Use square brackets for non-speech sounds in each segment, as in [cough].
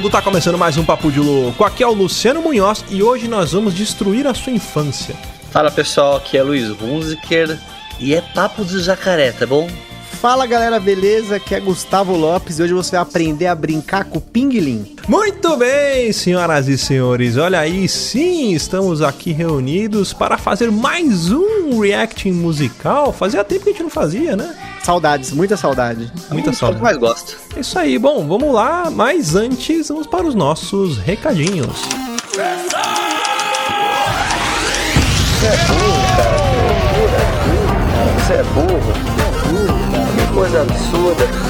vagabundo! Tá começando mais um Papo de Louco. Aqui é o Luciano Munhoz e hoje nós vamos destruir a sua infância. Fala pessoal, aqui é Luiz Hunziker e é Papo do Jacaré, tá bom? Fala galera, beleza? Aqui é Gustavo Lopes e hoje você vai aprender a brincar com o pinguilim. Muito bem, senhoras e senhores, olha aí, sim, estamos aqui reunidos para fazer mais um reacting musical. Fazia tempo que a gente não fazia, né? Saudades, muita saudade. Muita É saudade. que mais gosto. É Isso aí, bom, vamos lá, mas antes vamos para os nossos recadinhos. Você é burro, cara. Você é burro. Você é burro, coisa absurda.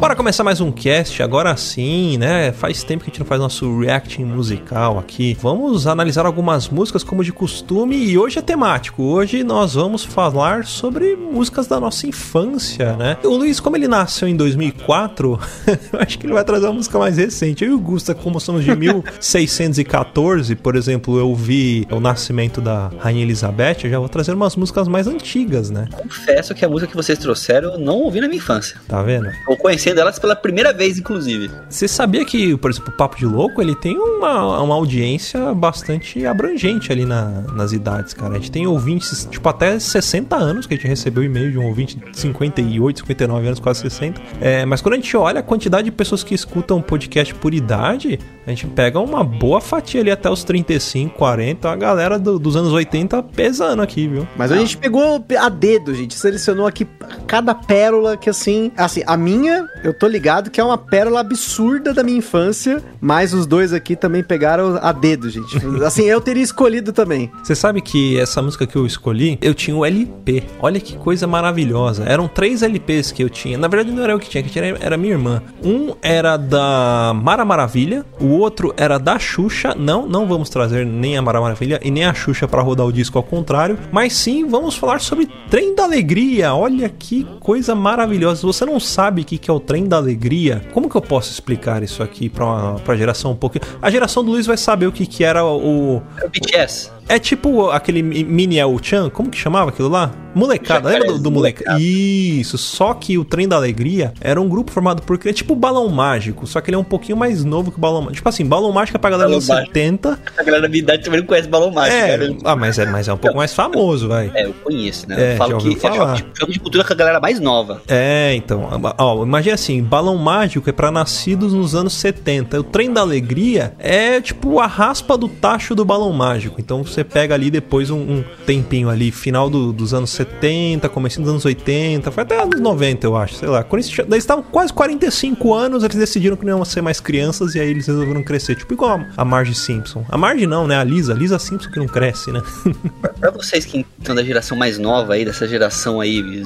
Bora começar mais um cast, agora sim, né? Faz tempo que a gente não faz nosso reacting musical aqui. Vamos analisar algumas músicas como de costume e hoje é temático. Hoje nós vamos falar sobre músicas da nossa infância, né? O Luiz, como ele nasceu em 2004, [laughs] eu acho que ele vai trazer uma música mais recente. Eu e o Gusta, como somos de 1614, por exemplo, eu vi o nascimento da Rainha Elizabeth, eu já vou trazer umas músicas mais antigas, né? Confesso que a música que vocês trouxeram eu não ouvi na minha infância. Tá vendo? Tô conhecendo elas pela primeira vez, inclusive. Você sabia que, por exemplo, o Papo de Louco, ele tem uma, uma audiência bastante abrangente ali na- nas idades, cara. A gente tem ouvintes, tipo, até 60 anos, que a gente recebeu e-mail de um ouvinte de 58, 59 anos, quase 60. É, mas quando a gente olha a quantidade de pessoas que escutam podcast por idade, a gente pega uma boa fatia ali até os 35, 40. A galera do- dos anos 80 pesando aqui, viu? Mas a gente pegou a dedo, gente. Selecionou aqui cada pérola que assim. Assim, a minha, eu tô ligado que é uma pérola absurda da minha infância. Mas os dois aqui também pegaram a dedo, gente. [laughs] Assim, eu teria escolhido também. Você sabe que essa música que eu escolhi, eu tinha o LP. Olha que coisa maravilhosa. Eram três LPs que eu tinha. Na verdade, não era eu que tinha, que tinha era minha irmã. Um era da Mara Maravilha, o outro era da Xuxa. Não, não vamos trazer nem a Mara Maravilha e nem a Xuxa pra rodar o disco ao contrário, mas sim vamos falar sobre Trem da Alegria. Olha que coisa maravilhosa. Se você não sabe o que é o Trem da Alegria, como que eu posso explicar isso aqui uma, pra geração um pouquinho? A geração do Luiz vai saber o que que era o, É o BTS. É tipo aquele mi- mini El-Chan, como que chamava aquilo lá? Molecada, lembra do, do moleca? Isso, só que o Trem da Alegria era um grupo formado por é tipo Balão Mágico, só que ele é um pouquinho mais novo que o Balão Mágico. Tipo assim, Balão Mágico é pra galera dos Mágico. 70. A galera da minha idade também não conhece Balão Mágico, É, cara. ah, mas é, mas é um pouco mais famoso, vai. É, eu conheço, né? É, eu falo que ouviu é falar. choque, choque de cultura com a galera mais nova. É, então, ó, imagina assim, Balão Mágico é pra nascidos nos anos 70. O Trem da Alegria é tipo a raspa do tacho do Balão Mágico. Então você pega ali depois um, um tempinho ali, final do- dos anos 70, comecinho dos anos 80, foi até anos 90, eu acho, sei lá. Quando eles, eles estavam quase 45 anos, eles decidiram que não iam ser mais crianças e aí eles resolveram crescer, tipo igual a, a Marge Simpson. A Marge não, né? A Lisa, a Lisa Simpson que não cresce, né? Pra vocês que são da geração mais nova aí, dessa geração aí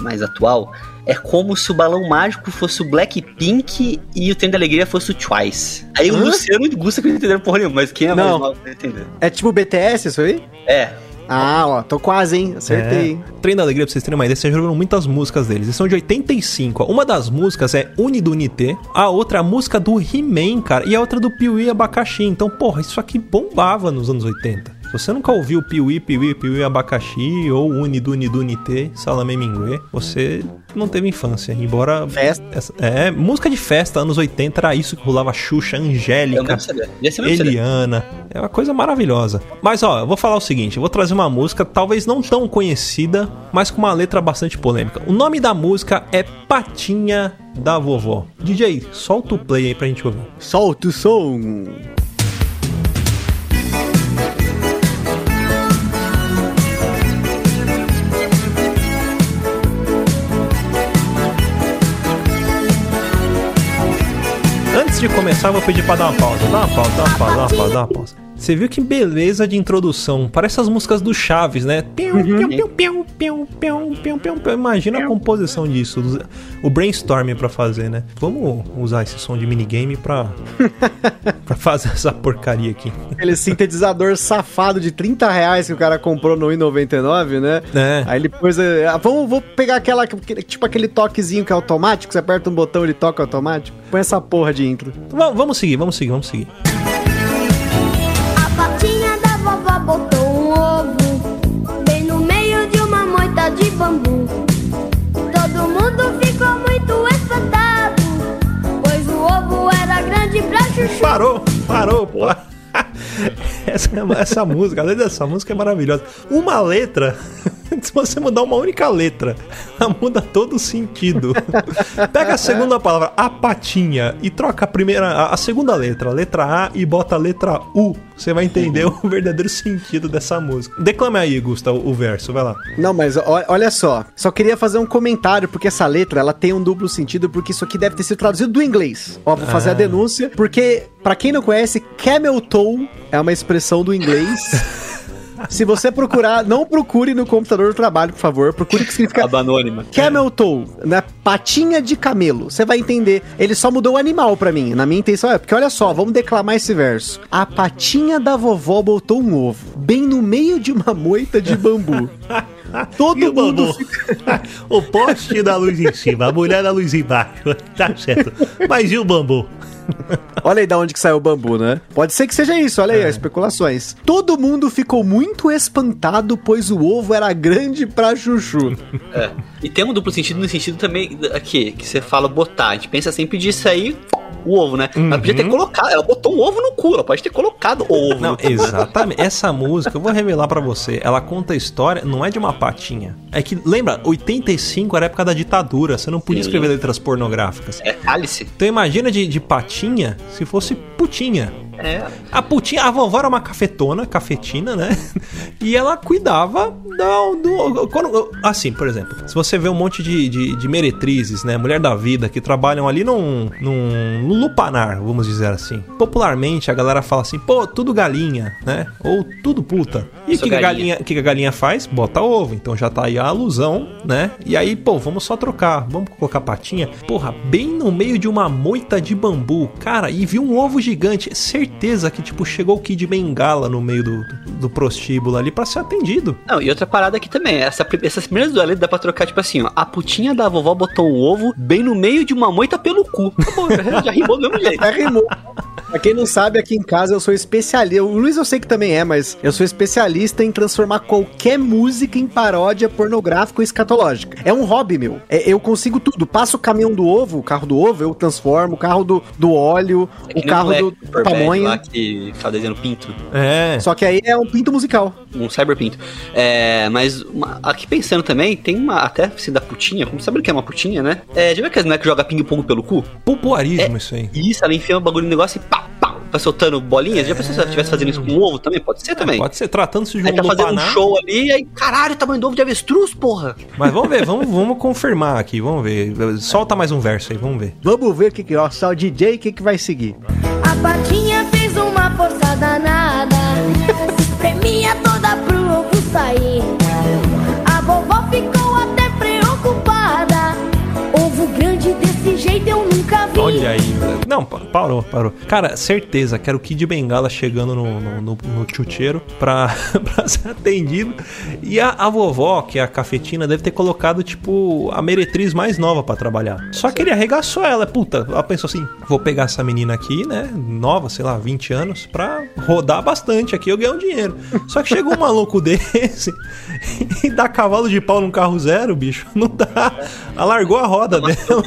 mais atual, é como se o balão mágico fosse o Blackpink e o Trem da Alegria fosse o Twice. Aí o Hã? Luciano e o Gusta que não entenderam porra nenhuma, mas quem é mais Não. mal vai entender. É tipo BTS isso aí? É. Ah, ó, tô quase, hein? Acertei. É. Trem da Alegria, pra vocês terem uma ideia, vocês jogam muitas músicas deles. Eles são de 85. ó. Uma das músicas é Unidunité, a outra é a música do He-Man, cara, e a outra do Piuí Abacaxi. Então, porra, isso aqui bombava nos anos 80. Se você nunca ouviu Piuí, Piuí, Piuí Abacaxi ou Unidunidunité, Salamé Minguê, você não teve infância. Embora... Festa. essa- é, música de festa, anos 80, era isso que rolava Xuxa, Angélica. Eliana. É uma coisa maravilhosa. Mas ó, eu vou falar o seguinte: eu vou trazer uma música, talvez não tão conhecida, mas com uma letra bastante polêmica. O nome da música é Patinha da Vovó. DJ, solta o play aí pra gente ouvir. Solta o som. Antes de começar, eu vou pedir pra dar uma pausa. Dá uma pausa, dá uma pausa, dá uma pausa, dá uma pausa. Você viu que beleza de introdução. Parece as músicas do Chaves, né? Imagina a composição disso. O brainstorm para fazer, né? Vamos usar esse som de minigame pra, [laughs] pra fazer essa porcaria aqui. Aquele sintetizador safado de 30 reais que o cara comprou no i99, né? É. Aí ele pôs... É, ah, vamos, vou pegar aquela... Tipo aquele toquezinho que é automático. Você aperta um botão, ele toca automático. Põe essa porra de intro. Vamos seguir, vamos seguir, vamos seguir. Patinha da vovó botou um ovo bem no meio de uma moita de bambu. Todo mundo ficou muito espantado, pois o ovo era grande pra chuchu. Parou, parou, pô. [laughs] [laughs] Essa, essa música, a letra dessa música é maravilhosa. Uma letra, [laughs] se você mudar uma única letra, [laughs] ela muda todo o sentido. Pega a segunda palavra, a patinha, e troca a primeira, a, segunda letra, a letra A, e bota a letra U. Você vai entender o verdadeiro sentido dessa música. Declame aí, Gustavo, o verso, vai lá. Não, mas olha só. Só queria fazer um comentário, porque essa letra ela tem um duplo sentido, porque isso aqui deve ter sido traduzido do inglês. Ó, vou fazer a denúncia, porque, pra quem não conhece, camel toe é uma expressão do inglês. Se você procurar, não procure no computador do trabalho, por favor. Procure o que significa Aba anônima. Camel toe, né? Patinha de camelo. Você vai entender. Ele só mudou o animal pra mim. Na minha intenção é, porque olha só, vamos declamar esse verso. A patinha da vovó botou um ovo, bem no meio de uma moita de bambu. [laughs] Todo E o mundo bambu? [laughs] o poste da luz em cima, a mulher da luz embaixo. Tá certo. Mas e o bambu? Olha aí da onde que saiu o bambu, né? Pode ser que seja isso, olha aí, É. as especulações. Todo mundo ficou muito espantado, pois o ovo era grande pra chuchu. É. E tem um duplo sentido no sentido também aqui, que você fala botar. A gente pensa sempre disso aí, o ovo, né? Ela podia ter colocado, ela botou um ovo no cu, ela pode ter colocado o ovo. Uhum. Não, exatamente. Essa música, eu vou revelar pra você. Ela conta a história, não é de uma patinha. É que, lembra, 85 era a época da ditadura. Você não podia Sim. escrever letras pornográficas. É cálice. Então imagina de, de patinha se fosse putinha. É. A putinha, a vovó era uma cafetona, cafetina, né? [laughs] E ela cuidava do. do quando, assim, por exemplo, se você vê um monte de, de, de meretrizes, né? Mulher da vida, que trabalham ali num, num, lupanar, vamos dizer assim. Popularmente a galera fala assim, pô, tudo galinha, né? Ou tudo puta. E o que, galinha. galinha, que a galinha faz? Bota ovo. Então já tá aí a alusão, né? E aí, pô, vamos só trocar. Vamos colocar patinha. Porra, bem no meio de uma moita de bambu. Cara, e viu um ovo gigante. Certeza que, tipo, chegou o Kid Bengala no meio do, do, prostíbulo ali pra ser atendido. Não, e outra parada aqui também, essa, essas primeiras duas letras dá pra trocar, tipo assim, ó. A putinha da vovó botou um ovo bem no meio de uma moita pelo cu. Acabou, [laughs] já, já rimou do mesmo jeito. É rimou. Pra quem não sabe, aqui em casa eu sou especialista. O Luiz eu sei que também é, mas eu sou especialista em transformar qualquer música em paródia pornográfica ou escatológica. É um hobby meu. É- eu consigo tudo. Passo o caminhão do ovo, o carro do ovo, eu transformo, o carro do, do óleo, É o carro moleque do Bad pamonha. lá que tava desenhando pinto. É. Só que aí é um pinto musical. um cyberpinto. É, mas uma- aqui pensando também, tem uma. Até se da putinha, como sabe o que é uma putinha, né? É, já viu aquelas mulheres que joga ping-pong pelo cu? Popuarismo isso aí. Isso, ela enfia o bagulho no negócio e pá, pá, vai soltando bolinhas. Já pensou se ela estivesse fazendo isso com um ovo também? Pode ser também. Pode ser tratando-se de Aí um tá fazendo um show ali, aí, caralho, tamanho do ovo de avestruz, porra. Mas vamos ver, vamos, vamos confirmar aqui, vamos ver. Solta mais um verso aí, vamos ver. Vamos ver o que que, ó, só o DJ, o que que vai seguir. A patinha fez uma força danada, [laughs] se espremia toda pro ovo sair. Olha aí, velho. Não, pa- parou, parou. Cara, certeza que era o Kid Bengala chegando no, no, no, no chuteiro pra, [laughs] pra ser atendido. E a, a vovó, que é a cafetina, deve ter colocado, tipo, a meretriz mais nova pra trabalhar. Só que ele arregaçou ela. Puta, ela pensou assim: vou pegar essa menina aqui, né? Nova, sei lá, 20 anos, pra rodar bastante aqui, eu ganhar um dinheiro. [laughs] Só que chegou um maluco [laughs] desse e dá cavalo de pau num carro zero, bicho. Não dá. Alargou a roda dela.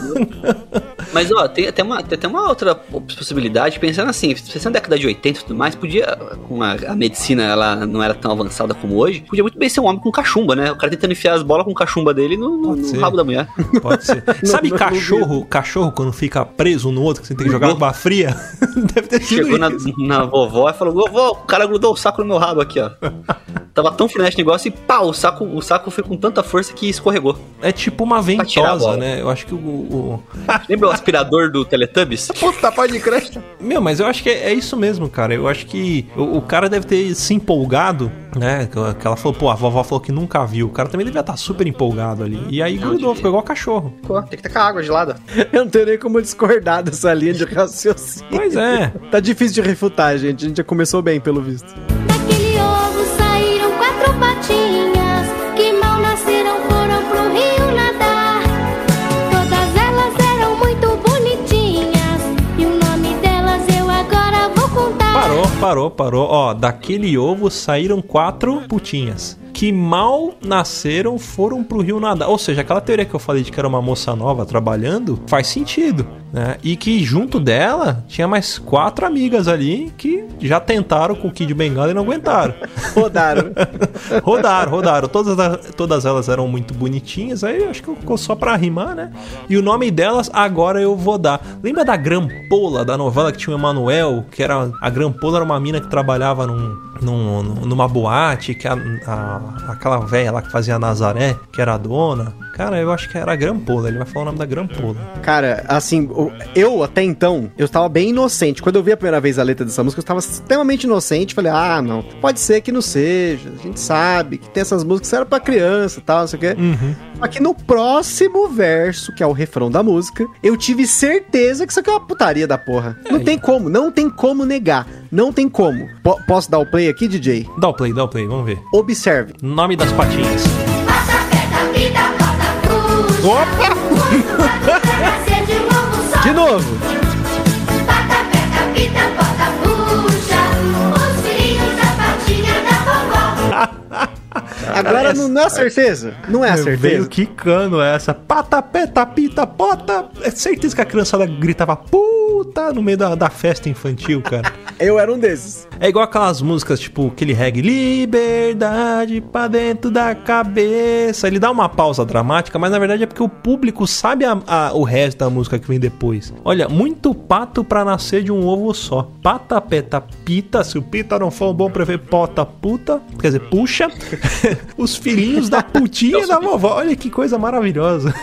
Mas, ó, tem até uma, tem até uma outra possibilidade, pensando assim, se na década de 80 e tudo mais, podia, com a, a medicina, ela não era tão avançada como hoje, podia muito bem ser um homem com cachumba, né? O cara tentando enfiar as bolas com cachumba dele no, no- no rabo da mulher. Pode ser. [laughs] Sabe cachorro, cachorro quando fica preso no outro, que você tem que jogar água fria? [laughs] Deve ter sido Chegou na, na vovó e falou: Vovó, o cara grudou o saco no meu rabo aqui, ó. Tava tão frenético o negócio e pau, o saco, o saco foi com tanta força que escorregou. É tipo uma ventosa, né? Eu acho que o, o- Lembra o aspirador do Teletubbies? Puta, pode crer. Meu, mas eu acho que é, é isso mesmo, cara. Eu acho que o, o cara deve ter se empolgado, né? Que que ela falou, pô, a vovó falou que nunca viu. O cara também devia estar super empolgado ali. E aí grudou, ficou igual cachorro. Pô, tem que tacar água gelada. [laughs] Eu não tenho nem como discordar dessa linha de raciocínio. Pois é. Tá difícil de refutar, gente. A gente já começou bem, pelo visto. Daquele Parou, parou. Ó, daquele ovo saíram quatro putinhas. Que mal nasceram foram pro rio nadar. Ou seja, aquela teoria que eu falei de que era uma moça nova trabalhando faz sentido, né? E que junto dela tinha mais quatro amigas ali que já tentaram com o Kid Bengala e não aguentaram. [laughs] Rodaram. [laughs] rodaram, rodaram. Todas, todas elas eram muito bonitinhas. Aí acho que ficou só pra rimar, né? E o nome delas, agora eu vou dar. Lembra da Grampola, da novela que tinha o Emanuel? Que era. A Grampola era uma mina que trabalhava num, num- numa boate, que a, a- aquela velha lá que fazia Nazaré, que era a dona. Cara, eu acho que era a Grampola. Ele vai falar o nome da Grampola. Cara, assim, eu até então, eu estava bem inocente. Quando eu vi a primeira vez a letra dessa música, eu estava extremamente inocente. Falei, ah, não, pode ser que não seja. A gente sabe que tem essas músicas que eram pra criança e tal, não sei o quê. Só que no próximo verso, que é o refrão da música, eu tive certeza que isso aqui é uma putaria da porra. Não tem como, não tem como negar. Não tem como. Po- posso dar o play aqui, DJ? Dá o play, dá o play, vamos ver. Observe. Nome das patinhas. Patinha da vovó Agora não, não é a certeza. Não é a Veio certeza. quicando essa. Pata, peta, pita, pota. É certeza que a criançada gritava puta no meio da, da festa infantil, cara. [laughs] Eu era um desses. É igual aquelas músicas, tipo, aquele reggae. Liberdade pra dentro da cabeça. Ele dá uma pausa dramática, mas na verdade é porque o público sabe a- a- o resto da música que vem depois. Olha, muito pato pra nascer de um ovo só. Pata, peta, pita. Se o pita não for um bom prefeito, pota, puta. Quer dizer, puxa. [laughs] Os filhinhos da putinha [laughs] e da vovó. Olha que coisa maravilhosa.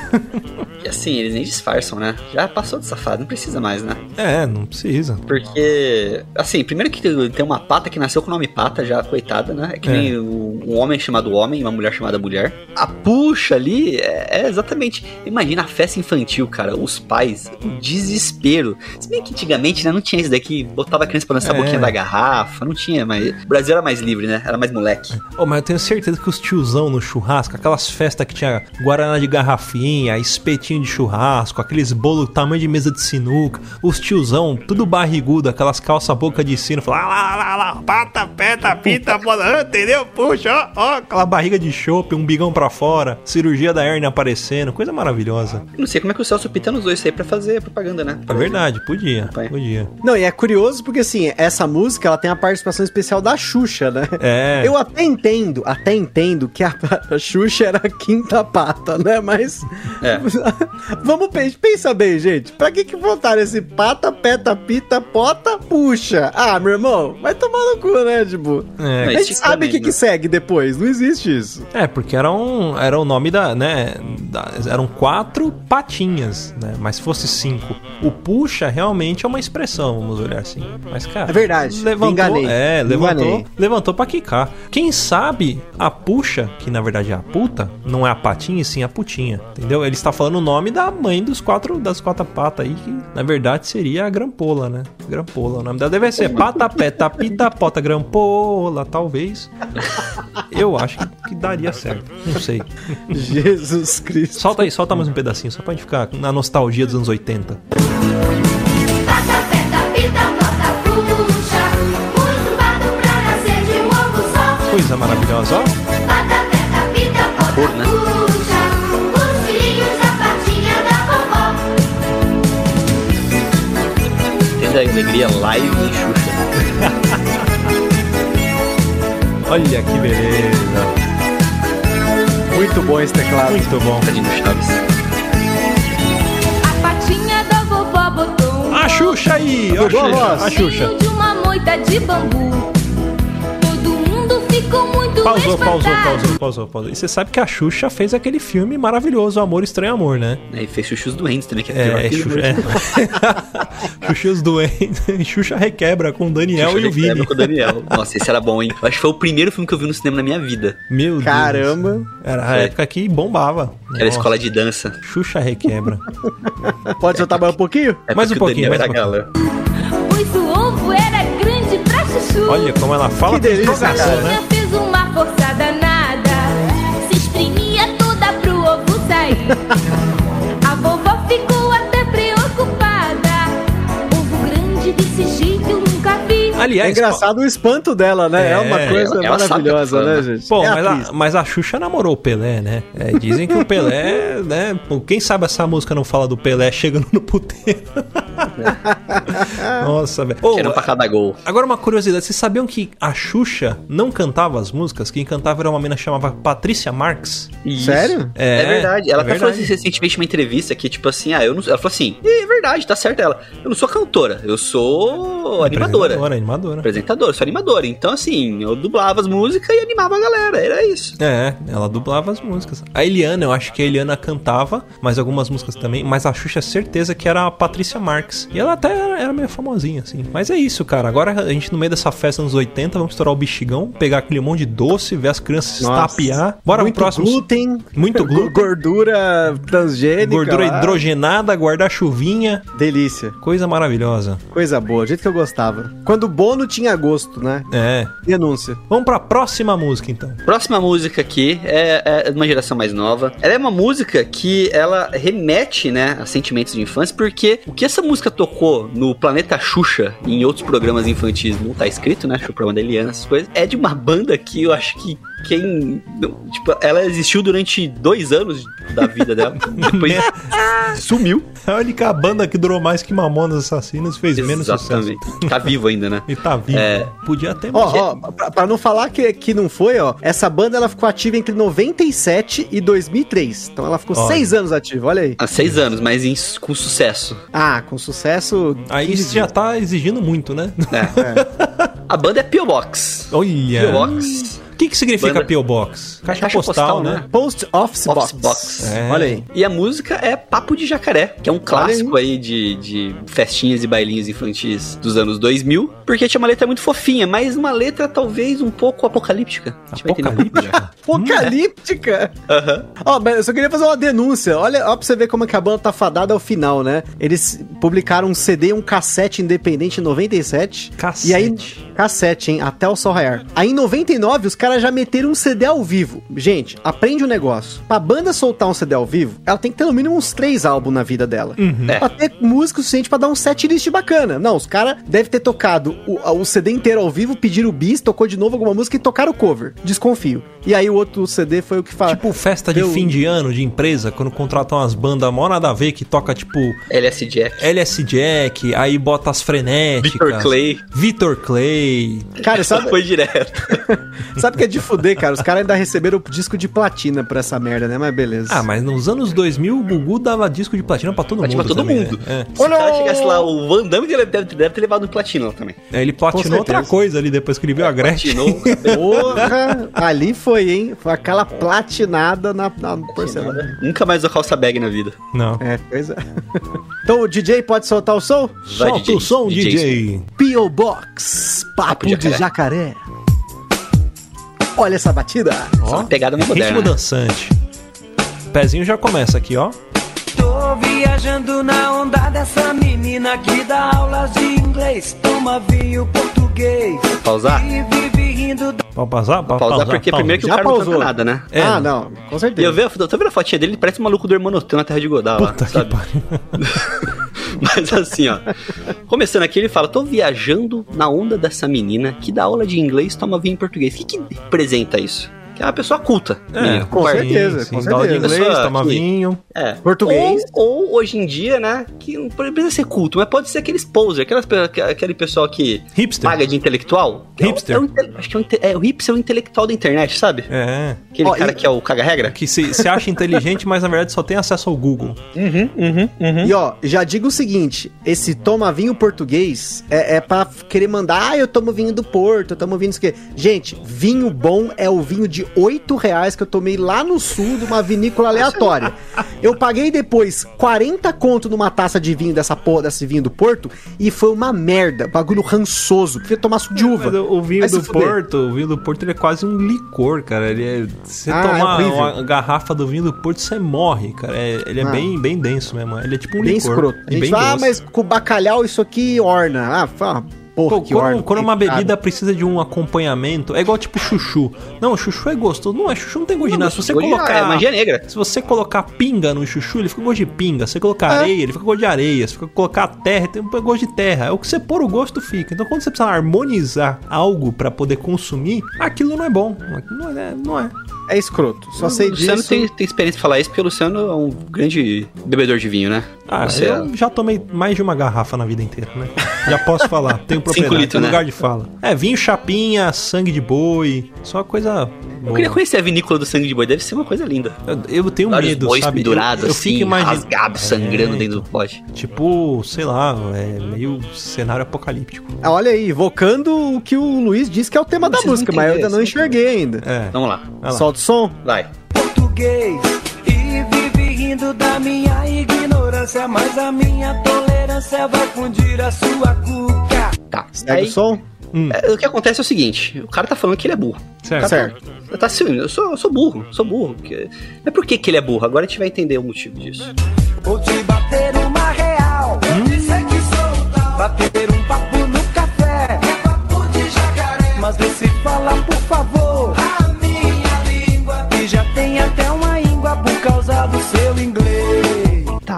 E assim, eles nem disfarçam, né? Já passou de safado, não precisa mais, né? É, não precisa. Porque, assim, primeiro que tem uma pata que nasceu com o nome pata, já, coitada, né? É que É. nem um homem chamado homem e uma mulher chamada mulher. A puxa ali é, é exatamente. Imagina a festa infantil, cara. Os pais, o desespero. Se bem que antigamente, né, não tinha isso daqui. Botava a criança pra dançar É. a boquinha da garrafa, não tinha, mas. O Brasil era mais livre, né? Era mais moleque. Oh, mas eu tenho certeza que os tiozão no churrasco, aquelas festas que tinha guaraná de garrafinha, espetinho de churrasco, aqueles bolos tamanho de mesa de sinuca, os tiozão, tudo barrigudo, aquelas calça boca de sino, fala lá, lá, lá, lá, pata, peta, pita, bola, entendeu? Puxa, ó, ó, aquela barriga de chope, um bigão pra fora, cirurgia da hernia aparecendo, coisa maravilhosa. Não sei como é que o Celso Pitano usou isso aí pra fazer propaganda, né? É verdade, podia, Pai. podia. Não, e é curioso porque, assim, essa música, ela tem a participação especial da Xuxa, né? É. Eu até entendo, até entendo que a, a Xuxa era a quinta pata, né? Mas... É. [laughs] Vamos, pe- pensa bem, gente. Pra que que botaram esse pata, peta, pita, pota, puxa? Ah, meu irmão, vai tomar no cu, né? Tipo. É, a gente sabe o também, que, que né? segue depois. Não existe isso. É, porque era, um, era o nome da, né, da- eram quatro patinhas, né, mas se fosse cinco. O puxa realmente é uma expressão, vamos olhar assim. Mas, cara... É verdade, Levantou, enganei, é, levantou, enganei. levantou pra quicar. Quem sabe a puxa, que na verdade é a puta, não é a patinha e sim a putinha, entendeu? Ele está falando o nome da mãe dos quatro, das quatro patas aí, que na verdade seria a grampola, né? Grampola, o nome dela deve ser pata, peta, pita, pota, grampola, talvez. Eu acho que, que daria certo, não sei. Jesus Cristo. Solta aí, solta mais um pedacinho, só pra gente ficar na nostalgia dos anos 80. Pata, peta, pita, bota, puxa. Muito pato pra nascer de um ovo só. Coisa maravilhosa, ó. Cor, né? A alegria live em Xuxa. [laughs] Olha que beleza. Muito bom esse teclado. Muito bom. Tadinho do Chaves. A patinha da vovó botou um A Xuxa aí! ó, Boa a Xuxa, a Xuxa. de uma moita de bambu. Todo mundo ficou muito Pausou, pausou, pausou, pausou, pausou. E você sabe que a Xuxa fez aquele filme maravilhoso, Amor Estranho Amor, né? E fez Xuxa os Doentes também, que é pior É, que [laughs] Xuxa, é. Xuxa os doentes. [laughs] Xuxa requebra com o Daniel Xuxa e o Vini. com o Daniel. Nossa, esse era bom, hein? Eu acho que foi o primeiro filme que eu vi no cinema na minha vida. Meu Deus. Caramba. Era a Foi. época que bombava. Era Nossa, escola de dança. Xuxa requebra. Pode soltar mais um pouquinho? É Mais um pouquinho, mais um era galã. Pois o ovo era. Olha como ela fala Que com delícia, empolgação, cara. né? Fez uma força danada. Se espremia toda pro ovo sair. [laughs] vi. É Aliás, engraçado o espanto dela, né? É, É, uma coisa ela- ela sabe maravilhosa, né, gente? Pô, É mas, a, mas a Xuxa namorou o Pelé, né? É, dizem que o Pelé, [laughs] né? pô, Quem sabe essa música não fala do Pelé chegando no puteiro? [laughs] Nossa, velho. Ô, Tirando pra cada gol. Agora uma curiosidade, vocês sabiam que a Xuxa não cantava as músicas? Quem cantava era uma menina que chamava Patrícia Marx? Sério? É, verdade. Ela é até falou verdade. assim, recentemente em uma entrevista que, tipo assim, ah, eu não. Ela falou assim, é verdade, tá certo ela. Eu não sou cantora, eu sou animadora. Apresentadora, animadora. Apresentadora, sou animadora. Então, assim, eu dublava as músicas e animava a galera. Era isso. É, ela dublava as músicas. A Eliana, eu acho que a Eliana cantava, mas algumas músicas também. Mas a Xuxa, certeza que era a Patrícia Marx. E ela até era, era meio famosinha, assim. Mas é isso, cara. Agora a gente, no meio dessa festa nos 80, vamos estourar o bexigão, pegar aquele monte de doce, ver as crianças se Nossa. estapear. Bora Muito pro próximo. glúten. Muito [laughs] glúten. Gordura transgênica. Gordura lá. hidrogenada, guarda-chuvinha. Delícia. Coisa maravilhosa. Coisa boa, do jeito que eu gostava. Quando o Bono tinha gosto, né? É. Denúncia. Vamos pra próxima música, então. Próxima música aqui é, é de uma geração mais nova. Ela é uma música que ela remete, né, a sentimentos de infância, porque o que essa música tocou no Planeta Xuxa e em outros programas infantis não tá escrito, né? Acho que o programa da Eliana, essas coisas. É de uma banda que eu acho que quem. Tipo, ela existiu durante dois anos da vida dela. [laughs] Depois sumiu. É a única banda que durou mais que Mamonas Assassinas fez menos sucesso. Exatamente. Tá vivo ainda, né? E tá vivo. É. Podia ter Ó, mais. ó, pra, pra não falar que, que não foi, ó, essa banda ela ficou ativa entre 97 e 2003. Então ela ficou Olha. seis anos ativa, olha aí. Há seis anos, mas em- com sucesso. Ah, com sucesso. Aí 15 isso já tá exigindo muito, né? A banda é P.O. Box. Olha. P.O. Box. O que, que significa Banda- P.O. Box? Caixa, Caixa postal, postal, né? né? Post Office Office Box. Box. É. Olha aí. E a música é Papo de Jacaré, que é um clássico aí de, de festinhas e bailinhos infantis dos anos 2000, porque tinha uma letra muito fofinha, mas uma letra talvez um pouco apocalíptica. A gente vai entender um pouco já. Apocalíptica. Aham. Ó, mas eu só queria fazer uma denúncia. Olha, ó pra você ver como é que a banda tá fadada ao final, né? Eles publicaram um CD e um cassete independente em 97. Cassete. E aí, cassete, hein? Até o sol raiar. Aí em 99, os caras já meteram um CD ao vivo. Gente, aprende o um negócio. Pra banda soltar um CD ao vivo, ela tem que ter no mínimo uns três álbuns na vida dela. É. Pra ter música suficiente pra dar um set list bacana. Não, os caras devem ter tocado o, o CD inteiro ao vivo, pediram o bis, tocou de novo alguma música e tocaram o cover. Desconfio. E aí o outro CD foi o que fala. Tipo festa de Deu- fim de ano de empresa, quando contratam umas bandas mó nada a ver que toca tipo LS Jack. LS Jack, aí bota as frenéticas. Victor Clay. Vitor Clay. Cara, sabe, Foi direto. [laughs] sabe que é de fuder, cara? Os caras ainda receberam o disco de platina pra essa merda, né? Mas beleza. Ah, mas nos anos 2000 o Gugu dava disco de platina pra todo Platina mundo. pra todo também, mundo. né? Se o cara chegasse lá, o Van Damme deve, deve, deve ter levado um platino lá também. É. É, Ele platinou outra coisa ali depois que ele viu a Gretchen. Platinou. Porra, ali foi, hein? Foi aquela platinada na, na porcelana. Nunca mais usou calça bag na vida. Não. É, pois é. Então o DJ pode soltar o som? Vai, Solta DJ, o som, DJ. DJ. P.O. Box, Papo de de Jacaré. Olha essa batida. Ó, pegada ritmo moderna. dançante. Pezinho já começa aqui, ó. Tô viajando na onda dessa menina que dá aulas de inglês, toma vinho português Pausar? e vive rindo Pode pausar? Pode Pausar porque primeiro que Já o cara não pausou. canta nada, né? É, ah, não. não, com E eu certeza. vi, a- tô vendo a fotinha dele, ele parece um maluco do Hermanotão na Terra de Godá lá, Puta que sabe? pariu. [laughs] Mas assim, ó. Começando aqui, ele fala: tô viajando na onda dessa menina que dá aula de inglês toma vinho em português. O que, que representa isso? Que é uma pessoa culta. É, menino, com certeza. sim, com. Aula de certeza. inglês, Pessoa toma que- vinho. É. Português. Ou, ou hoje em dia, né? Que não precisa ser culto, mas pode ser aqueles poser, aquelas, aquele pessoal que Hipster. paga de intelectual. É o- Hipster. É o, inte- acho que é é o hipster é o intelectual da internet, sabe? É. Aquele Ó, cara e- que é o caga-regra. Que se, se acha inteligente, mas na verdade só tem acesso ao Google. E ó, já digo o seguinte: esse toma vinho português é, é pra querer mandar, ah, eu tomo vinho do Porto, eu tomo vinho isso que. Gente, vinho bom é o vinho de 8 reais que eu tomei lá no sul de uma vinícola aleatória. Eu paguei depois 40 conto numa taça de vinho dessa porra, desse vinho do Porto, e foi uma merda, bagulho rançoso, prefiro tomar suco de uva. Mas o, vinho do. Porto, o vinho do Porto ele é quase um licor, cara. Ele é, você Ah, é tomar horrível. uma garrafa do vinho do Porto, você morre, cara. É- ele é Ah. bem, bem denso mesmo. Ele é tipo um Bem licor. escroto. A gente bem fala, ah, mas com bacalhau isso aqui orna. Ah, fala, porra, Pô, que quando, uma bebida precisa de um acompanhamento, é igual tipo chuchu. Não, chuchu é gostoso. Não é chuchu, não tem gosto de nada. Se você colocar. É magia negra. Se você colocar pinga no chuchu, ele fica com gosto de pinga. Se você colocar areia, ele fica com gosto de areia. Se você colocar terra, tem um gosto de terra. É o que você pôr o gosto fica. Então quando você precisa harmonizar algo pra poder consumir, aquilo não é bom. Aquilo Não é. Não é. É escroto. Só sei o Luciano disso. tem, tem experiência em falar isso, porque o Luciano é um grande bebedor de vinho, né? Ah, Você é- eu já tomei mais de uma garrafa na vida inteira, né? Já posso falar, tenho [laughs] propriedade, litros, tenho né? lugar de fala. É, vinho chapinha, sangue de boi, só coisa Eu queria conhecer a vinícola do sangue de boi, deve ser uma coisa linda. Eu, eu tenho Vários medo, bois sabe? pendurados, eu, eu assim, fico imaginando. rasgados, sangrando É, dentro do pote. Tipo, sei lá, é meio cenário apocalíptico. Ah, Olha aí, evocando o que o Luiz disse que é o tema da Vocês não música, mas eu ainda não enxerguei ainda. É. Vamos lá, lá. Solta o som. vai. português e vive rindo da minha ignorância, mas a minha tolerância vai fundir a sua cuca. Tá. Segue Aí, o som. É, o que acontece é o seguinte: o cara tá falando que ele é burro. Certo. Certo. Tá assim, eu sou, eu sou burro, sou burro. Mas por que, que ele é burro? Agora a gente vai entender o motivo disso. Vou te bater uma real. Dizer que sou tal. Bater um papo no café. É papo de jacaré. Mas vê se fala, por favor. A minha língua. E já tem até uma íngua por causa do.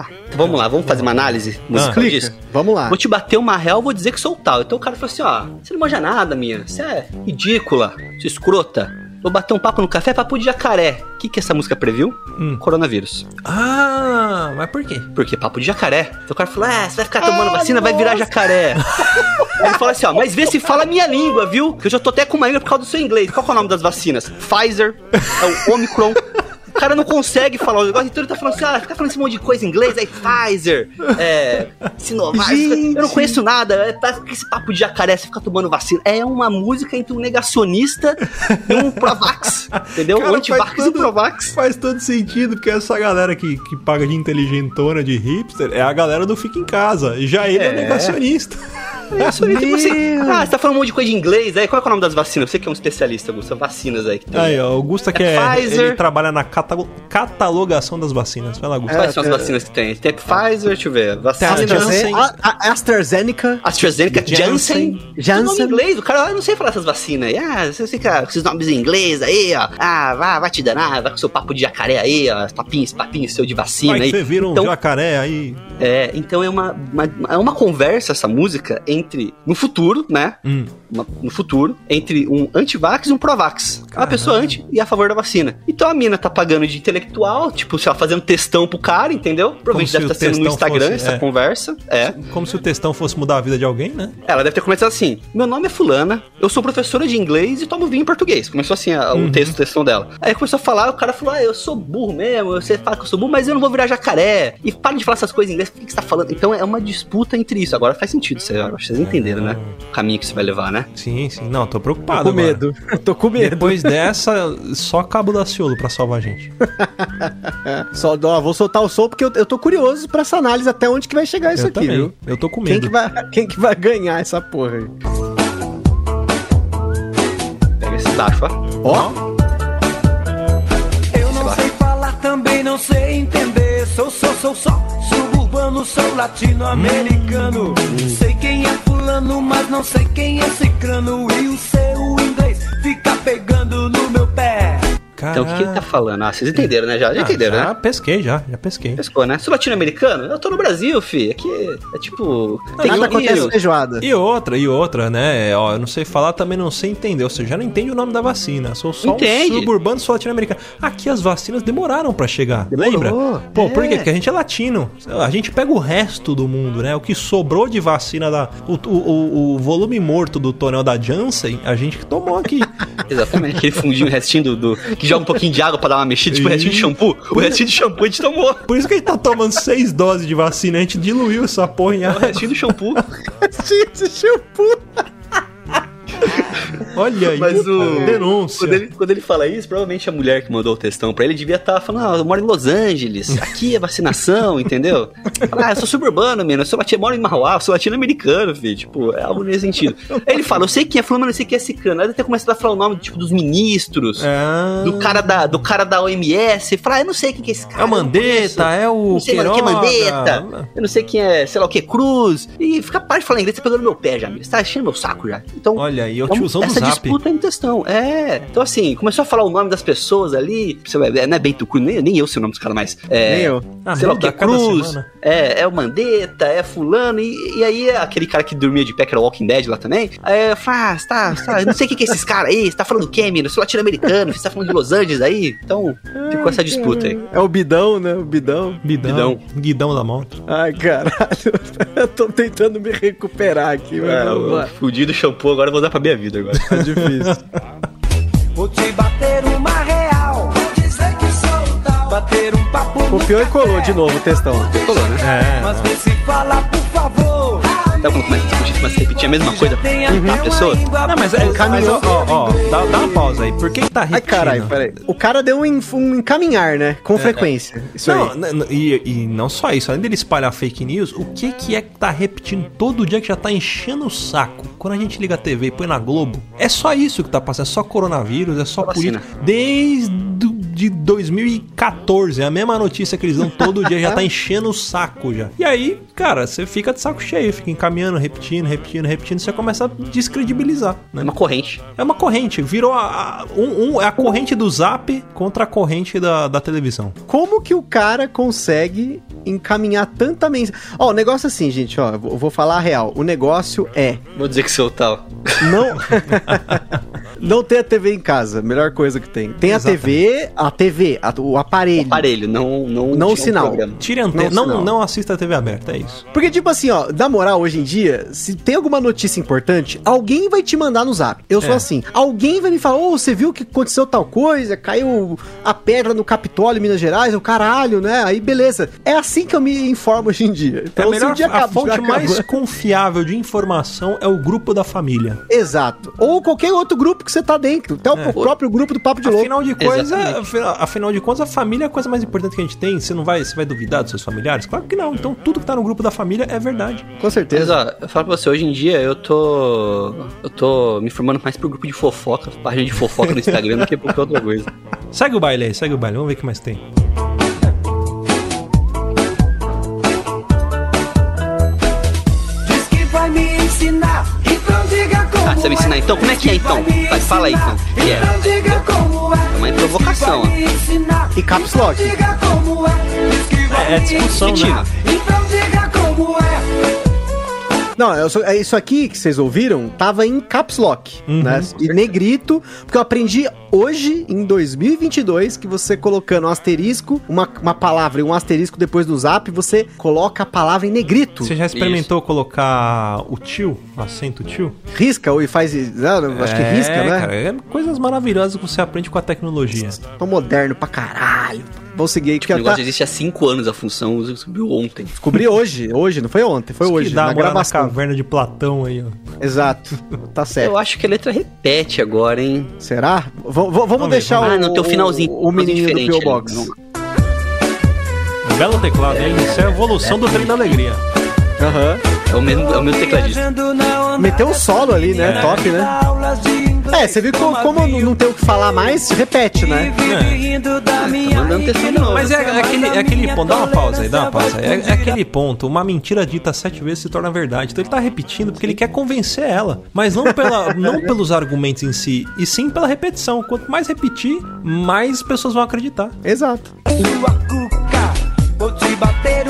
Tá. Vamos lá, vamos fazer uma análise musical Ah. disso? Vamos lá. Vou te bater uma real, vou dizer que sou tal. Então o cara falou assim: ó, você não manja nada, minha. Você é ridícula, você é escrota. Vou bater um papo no café, papo de jacaré. O que, que essa música previu? Hum. Coronavírus. Ah, mas por quê? Porque papo de jacaré. Então o cara falou: é, você vai ficar tomando vacina, vai virar jacaré. [laughs] Ele fala assim: ó, mas vê se fala a minha língua, viu? Que eu já tô até com uma língua por causa do seu inglês. Qual é o nome das vacinas? Pfizer, é o Omicron. O cara não consegue falar o negócio, então ele tá falando assim, ah, fica falando esse monte de coisa em inglês, aí Pfizer, é, Sinovac, eu não conheço nada, é, tá com esse papo de jacaré, você fica tomando vacina. É uma música entre um negacionista e um Provax, entendeu? Cara, antivax faz e todo- Provax. Faz todo sentido, porque essa galera que, que paga de inteligentona, de hipster, é a galera do Fica em Casa. E já ele é, É. negacionista. Negacionista, e você, Meu. ah, você tá falando um monte de coisa de inglês aí, qual é, o nome das vacinas? Você que é um especialista, Augusto, vacinas aí que tem. Aí, ó, o Gusta que É é. Pfizer. Ele trabalha na catalo- catalogação das vacinas. Vai lá, Gusta. Quais são as é- vacinas que tem? Tem Pfizer, deixa eu ver, vacina... Tem Janssen. A, a AstraZeneca. AstraZeneca, Janssen. Janssen. Nome em inglês, o cara, eu não sei falar essas vacinas aí. Ah, você fica com esses nomes em inglês aí, ó. Ah, vai, vai te danar, vai com seu papo de jacaré aí, ó. Papinho, esse papinho seu de vacina Vai aí. que você vira um então, jacaré aí. É, então é uma, uma, é uma conversa essa música entre, no futuro, né? Hum. Uma- no futuro, entre um anti-vax e um pro-vax. Uma Caralho. pessoa anti e a favor da vacina. Então a mina tá pagando de intelectual, tipo, sei lá, fazendo textão pro cara, entendeu? Provavelmente deve estar sendo no Instagram fosse- essa é. conversa. É. Como se o textão fosse mudar a vida de alguém, né? Ela deve ter começado assim: Meu nome é Fulana, eu sou professora de inglês e tomo vinho em português. Começou assim a- Uhum. o texto, o textão dela. Aí começou a falar, o cara falou: Ah, eu sou burro mesmo, você fala que eu sou burro, mas eu não vou virar jacaré. E para de falar essas coisas em inglês, o que que você tá falando? Então é uma disputa entre isso. Agora faz sentido, você, eu acho que vocês entenderam, né? O caminho que você vai levar, né? Sim, sim. Não, tô Tô preocupado com agora. medo. [laughs] Tô com medo. Depois dessa, só Cabo da Ciolo pra salvar a gente. [laughs] Só, ó, vou soltar o som porque eu, eu tô curioso pra essa análise até onde que vai chegar isso eu aqui, também. viu? Eu tô com Quem medo. que, vai, [laughs] quem que vai ganhar essa porra aí? Pega esse baixo, ó. Ó, Eu não sei falar, também não sei entender. Sou, sou, sou só suburbano, sou latino-americano. Sei quem é fulano, mas não sei quem é cicrano. E o seu inglês fica pegando no meu pé. Então o que, que ele tá falando? Ah, vocês entenderam, né? Já, já Ah, entenderam, já né? pesquei, já, já pesquei. Pescou, né? Sou latino-americano? Eu tô no Brasil, fi. Aqui é tipo. Tem nada acontece feijoada. E outra, e outra, né? Ó, eu não sei falar, também não sei entender. Ou seja, já não entende o nome da vacina. Sou só Entende. um suburbano, sou latino-americano. Aqui as vacinas demoraram pra chegar. Lembra? Pô, por quê? É. Porque a gente é latino. A gente pega o resto do mundo, né? O que sobrou de vacina da. O, o, o- o volume morto do tonel da Janssen, a gente que tomou aqui. [laughs] Exatamente, aquele fundinho, o restinho do, do- Que joga um pouquinho de água pra dar uma mexida, tipo o restinho de shampoo. O restinho de shampoo a gente tomou. Por isso que a gente tá tomando seis doses de vacina. A gente diluiu essa porra em O água. restinho do shampoo. [laughs] Gente, shampoo. Olha aí. Mas o. Denúncia. Quando ele, quando ele fala isso, provavelmente a mulher que mandou o textão pra ele devia estar falando: Ah, eu moro em Los Angeles, aqui é vacinação, [laughs] entendeu? Fala, ah, eu sou suburbano, menino, eu sou latino, moro em Mauá, eu sou latino-americano, filho. Tipo, é algo nesse sentido. Aí ele fala: Eu sei quem é fulano, mas não sei quem é cicano. Aí ele até começado a falar o nome tipo, dos ministros. Ah. Do cara da, do cara da OMS, fala, ah, eu não sei quem que é esse cara. É o eu. Mandetta, é o Não sei quem é. Mandetta. Eu não sei quem é, sei lá o que, Cruz. E fica para de falar inglês, você tá pegando meu pé já, amigo. Você tá enchendo meu saco já. Então, Olha aí, é o então, tiozão do essa Zap. disputa é em questão. É. Então, assim, começou a falar o nome das pessoas ali. Você vai- Não é Bento Cruz, nem, nem eu sei o nome dos caras mais. É, Nem eu. Ah, sei lá o que, Cruz. É, é o Mandetta, é Fulano. E, e aí, aquele cara que dormia de pé, que era o Walking Dead lá também. Aí, fala, ah, você tá, você tá- eu não sei o que, que é esses caras aí. Você tá falando do quê, menino? Eu sou latino-americano, você tá falando de Los Angeles aí. Então, ficou essa disputa aí. É o bidão, né? O bidão. Bidão. Bidão. Guidão da moto. Ai, caralho. [laughs] Eu tô tentando me recuperar aqui, mas É, o fudido shampoo agora eu vou dar pra minha vida agora. Tá [laughs] difícil. Vou te bater uma real. Vou dizer que sou tal. Bater um papo Copiou e café. colou de novo o textão. Colou, né? É. Mas vê se fala, por favor. Sabe quando começa a discutir, começa a repetir a mesma coisa? Uhum. uma pessoa. Não, mas, é, mas Caminhou. ó, ó, ó, dá, dá uma pausa aí. Por que que tá Ai, repetindo? caralho, peraí. O cara deu um, um encaminhar, né? Com frequência. Isso Não, aí. e, e não só isso, além dele espalhar fake news, o que que é que tá repetindo todo dia que já tá enchendo o saco? Quando a gente liga a TV e põe na Globo, é só isso que tá passando, é só coronavírus, é só política. Desde do- de 2014, é a mesma notícia que eles dão todo dia, já tá [laughs] enchendo o saco já. E aí, cara, você fica de saco cheio, fica encaminhando, repetindo, repetindo, repetindo, você começa a descredibilizar, É né? uma corrente. É uma corrente, virou a, a- um, um- é a corrente do zap contra a corrente da, da televisão. Como que o cara consegue encaminhar tanta mensagem? Ó, o negócio é assim, gente, ó, eu vou- falar a real. O negócio é Vou dizer que sou tal. não [laughs] não ter a TV em casa, melhor coisa que tem. Tem a Exatamente. TV, a TV, a- o aparelho. Aparelho, não não Não o um sinal. programa. Tire a antena. Não, Não, não. assista a TV aberta, é isso. Porque, tipo assim, ó, na moral, hoje em dia, se tem alguma notícia importante, alguém vai te mandar no zap. Eu sou É. assim. Alguém vai me falar, ô, você viu que aconteceu tal coisa? Caiu a pedra no Capitólio, Minas Gerais, o caralho, né? Aí, beleza. É assim que eu me informo hoje em dia. É Então, a, melhor, se o dia a acaba- fonte acaba- mais confiável de informação é o grupo da família. Exato. Ou qualquer outro grupo que você tá dentro. Até o É. próprio grupo do Papo de Louco. Afinal de, coisa, Exatamente. afinal, de contas, a família é a coisa mais importante que a gente tem. Você não vai, você vai duvidar dos seus familiares? Claro que não. Então tudo que tá no grupo da família é verdade. Com Mas ó, eu falo pra você, hoje em dia eu tô. Eu tô me informando mais pro grupo de fofoca, página de fofoca no Instagram do que por qualquer outra coisa. Segue o baile aí, segue o baile. Vamos ver o que mais tem. Diz que vai me ensinar. Então diga como Ah, você vai me ensinar então? Como é que é, então? Vai, fala aí, então. é? Diga como é. uma provocação, ensinar. E caps lock. Então diga como é. Diz que vai É, é discussão, né? Então diga como é. Não, eu é isso aqui que vocês ouviram tava em caps lock, Uhum. né? E negrito, porque eu aprendi hoje, em 2022, que você colocando um asterisco, uma, uma palavra e um asterisco depois do zap, você coloca a palavra em negrito. Você já experimentou colocar o tio, acento tio? Risca ou e faz. Não, acho que É, risca, né? Cara, é coisas maravilhosas que você aprende com a tecnologia. Tô moderno pra caralho. Vamos seguir que O tá, negócio existe há 5 anos a função, descobri ontem. descobri hoje. Hoje, não foi ontem, foi Isso hoje. que dá na morar na gravação. caverna de Platão aí, ó. Exato. Tá certo. Eu acho que a letra repete agora, hein? Será? Vamos deixar vamos Ah, o, não, tem o finalzinho. o menininho do ali. Box. Belo teclado, hein? Isso é a evolução do trem da alegria. Aham. É o mesmo, é o mesmo tecladista. Meteu um solo ali, né? Top, né? É, você viu como, como não, não tem o que falar mais, repete, né? Tá mandando texto de novo. Mas é, é aquele, é aquele ponto, dá uma pausa aí, dá uma pausa aí. É, é aquele ponto, uma mentira dita sete vezes se torna verdade. Então ele tá repetindo porque ele quer convencer ela. Mas não, pela, não pelos argumentos em si, e sim pela repetição. Quanto mais repetir, mais pessoas vão acreditar. Exato. Sua cuca, vou te bater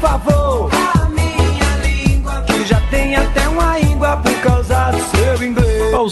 favor.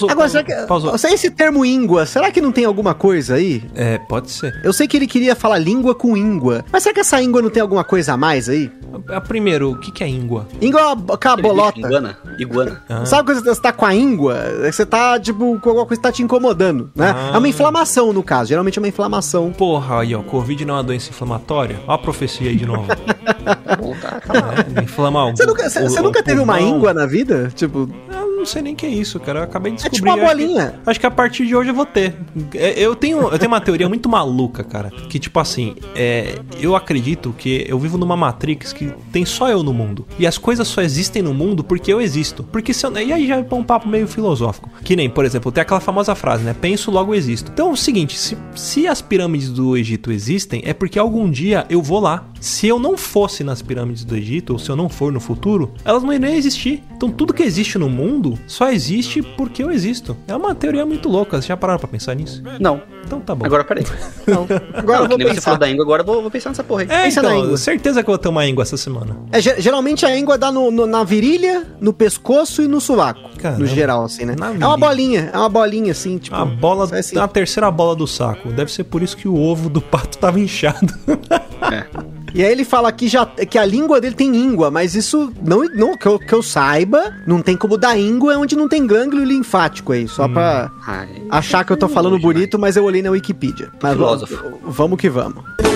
Pausou. Agora, será que. pausou. Você- Esse termo íngua, será que não tem alguma coisa aí? É, pode ser. Eu sei que ele queria falar língua com íngua. Mas será que essa íngua não tem alguma coisa a mais aí? A, primeiro, o que, que é íngua? Íngua é uma aquela bolota. Iguana. Iguana. [laughs] Ah. Sabe quando você tá com a íngua? É que Você tá, tipo, com alguma coisa que tá te incomodando, né? Ah. É uma inflamação, no caso. Geralmente é uma inflamação. Porra, aí ó, Covid não é uma doença inflamatória? Ó a profecia aí de novo. [laughs] Bom, tá, calma. É, inflamar o Você nunca, você- o- você o nunca teve uma pulmão. íngua na vida? Tipo, Eu não sei nem o que é isso, cara. Eu acabei de É descobrir. tipo uma acho que- bolinha. Acho que a partir de hoje eu vou ter. É, Eu tenho, eu tenho uma teoria muito maluca, cara. Que, tipo assim, é, eu acredito que eu vivo numa Matrix que tem só eu no mundo. E as coisas só existem no mundo porque eu existo. Porque se eu, E aí já é um papo meio filosófico. Que nem, por exemplo, tem aquela famosa frase, né? Penso, logo existo. Então é o seguinte: se, se as pirâmides do Egito existem, é porque algum dia eu vou lá. Se eu não fosse nas pirâmides do Egito, ou se eu não for no futuro, elas não iriam existir. Então tudo que existe no mundo só existe porque eu existo. É uma teoria muito louca. Vocês já pararam pra pensar nisso? Não, Então tá bom. agora peraí. [laughs] agora Não, eu vou nem você pensar. falou da íngua, agora eu vou, vou pensar nessa porra aí. é, pensa na então, íngua. certeza que eu vou ter uma íngua essa semana. É, ge- geralmente a íngua dá no, no- na virilha, no pescoço e no sovaco. Caramba. No geral, assim, né? Na É uma bolinha, é uma bolinha, assim, tipo. A bola, é assim. a terceira bola do saco. Deve ser por isso que o ovo do pato tava inchado. [laughs] E aí ele fala que, já, que a língua dele tem íngua, mas isso, não, não que, eu, que eu saiba, não tem como dar íngua onde não tem gânglio linfático aí, só pra Ai, achar que eu tô falando bonito, mas eu olhei na Wikipedia. Mas Filósofo. Vamos, vamos que vamos.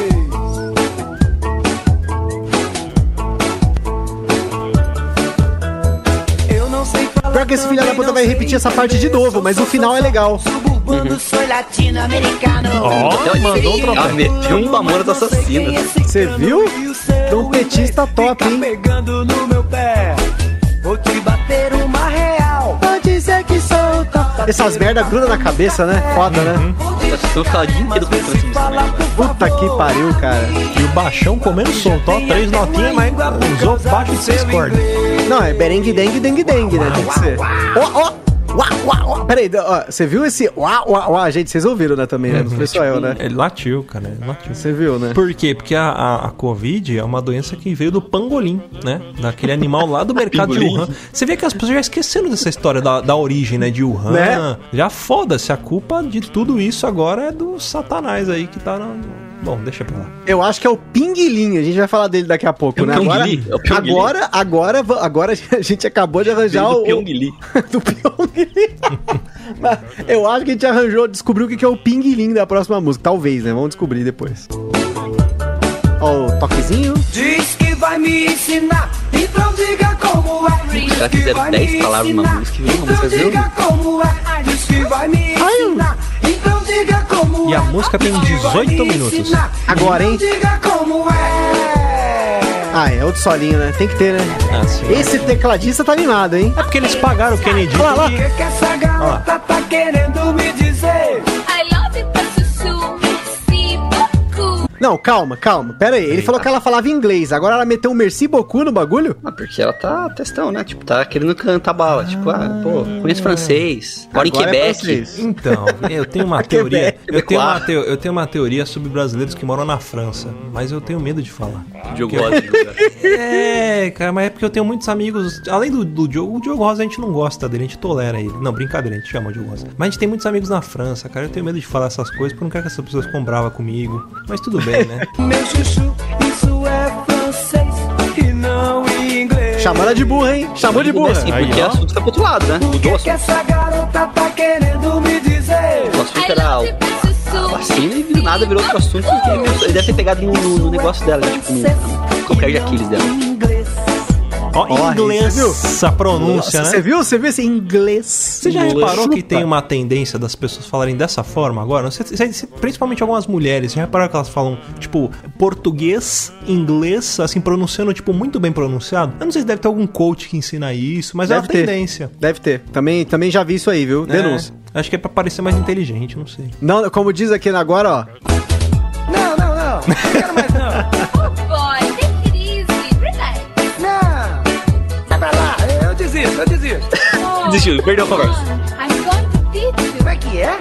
Pior que esse filho da puta vai repetir essa parte de novo, mas o final é legal. Sou latino-americano. Ó, mandou um Ela trompete. meteu um Mamonas Assassinas. Você viu? Trompetista top, hein? pegando no meu pé. Vou te bater uma real. Pode dizer que sou top. Essas merda grudam na cabeça, né? Foda, né? Tá instrumento. Puta que pariu, cara. E o baixão comendo solto, ó. Três notinhas, mas usou baixo de seis cordas. Não, é berengue dengue dengue dengue, né? Tem que ser. Ó, ó! Uá, uá, uá. Peraí, ó, você viu esse uá, uá, uá? Gente, vocês ouviram, né, também, né? Não foi só eu, né? Ele latiu, cara. Ele latiu. Você viu, né? Por quê? Porque a, a, a Covid é uma doença que veio do pangolim, né? Daquele animal lá do mercado de. Wuhan. Você vê que as pessoas já esqueceram dessa história da, da origem, né? De Wuhan. Né? Já foda-se. A culpa de tudo isso agora é do satanás aí que tá no... Bom, deixa pra lá. Eu acho que é o Pinguilim, a gente vai falar dele daqui a pouco, É o né? Agora, é agora, agora, agora [laughs] a gente acabou de arranjar [laughs] do o... Pyongyi. do Pyongyi. Mas eu acho que a gente arranjou, descobriu o que que é o Pinguilim da próxima música. Talvez, né? Vamos descobrir depois. Ó, o toquezinho. Diz que vai me ensinar, então diga como é. Diz que fizeram vai 10 me palavras ensinar, música e virou uma Então diga como é. Diz que vai me ensinar, então diga como E é. a música tem Diz que vai 18 me minutos. Agora, hein? Então diga como é. Ah, é outro solinho, né? Tem que ter, né? Ah, sim. Esse tecladista tá animado, hein? É porque eles pagaram o Kennedy. Olha lá, O que, que essa garota tá querendo me dizer? Não, calma, calma. Pera aí. Ele falou que ela falava inglês. Agora ela meteu um merci beaucoup no bagulho? Ah, porque ela tá testão, né? Tipo, tá querendo cantar bala. Tipo, ah, pô, conheço francês. Moro em é Quebec. francês. Então, eu tenho [laughs] uma teoria. Eu tenho uma, Quebecois. teo- eu tenho uma teoria sobre brasileiros que moram na França, mas eu tenho medo de falar. Diogo Rosa? É, cara, mas é porque eu tenho muitos amigos. Além do, do Diogo, o Diogo Rosa a gente não gosta dele, a gente tolera ele. Não, brincadeira, a gente chama o Diogo Rosa. Mas a gente tem muitos amigos na França, cara. Eu tenho medo de falar essas coisas porque eu não quero que essas pessoas ficam bravas comigo. Mas tudo [laughs] bem, né? [laughs] Meu chuchu, isso é francês e não inglês. Chamou ela de burra, hein? Chamou de burra. Aí, porque o assunto tá pro outro lado, né? O que, que assunto. essa garota tá querendo me dizer? O assunto era o vacina e do nada virou outro assunto. Ele deve ter pegado no, no- no negócio dela, né? tipo, no calcanhar de Aquiles dela. Ó, Ó, inglês, viu? essa pronúncia, Nossa, né? Você viu? Você viu esse inglês? Você já Inglês. reparou que tem uma tendência das pessoas falarem dessa forma agora? Você- você- você- principalmente algumas mulheres. Você já reparou que elas falam, tipo, português, inglês, assim, pronunciando, tipo, muito bem pronunciado? Eu não sei se deve ter algum coach que ensina isso, mas é Deve uma ter. tendência. Deve ter. Também, também já vi isso aí, viu? Denúncia. É, acho que é pra parecer mais inteligente, não sei. Não, como diz aqui agora, ó. Não, não, não. Não quero mais não. [laughs] Eu desisto, eu desisto. Oh, Desistiu, perdeu a conversa. I'm going to teach you. Como é que é?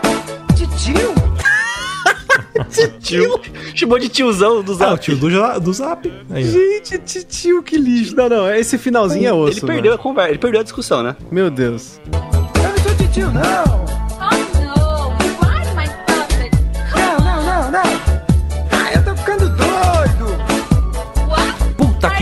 Titio? [laughs] Tio. Chamou de tiozão do Ah, o Zap. tio do, do Zap. Aí. Gente, titio, que lixo. Não, não, esse finalzinho é osso. Ele perdeu mano. a conversa, ele perdeu a discussão, né? Meu Deus. Eu não sou titio, não.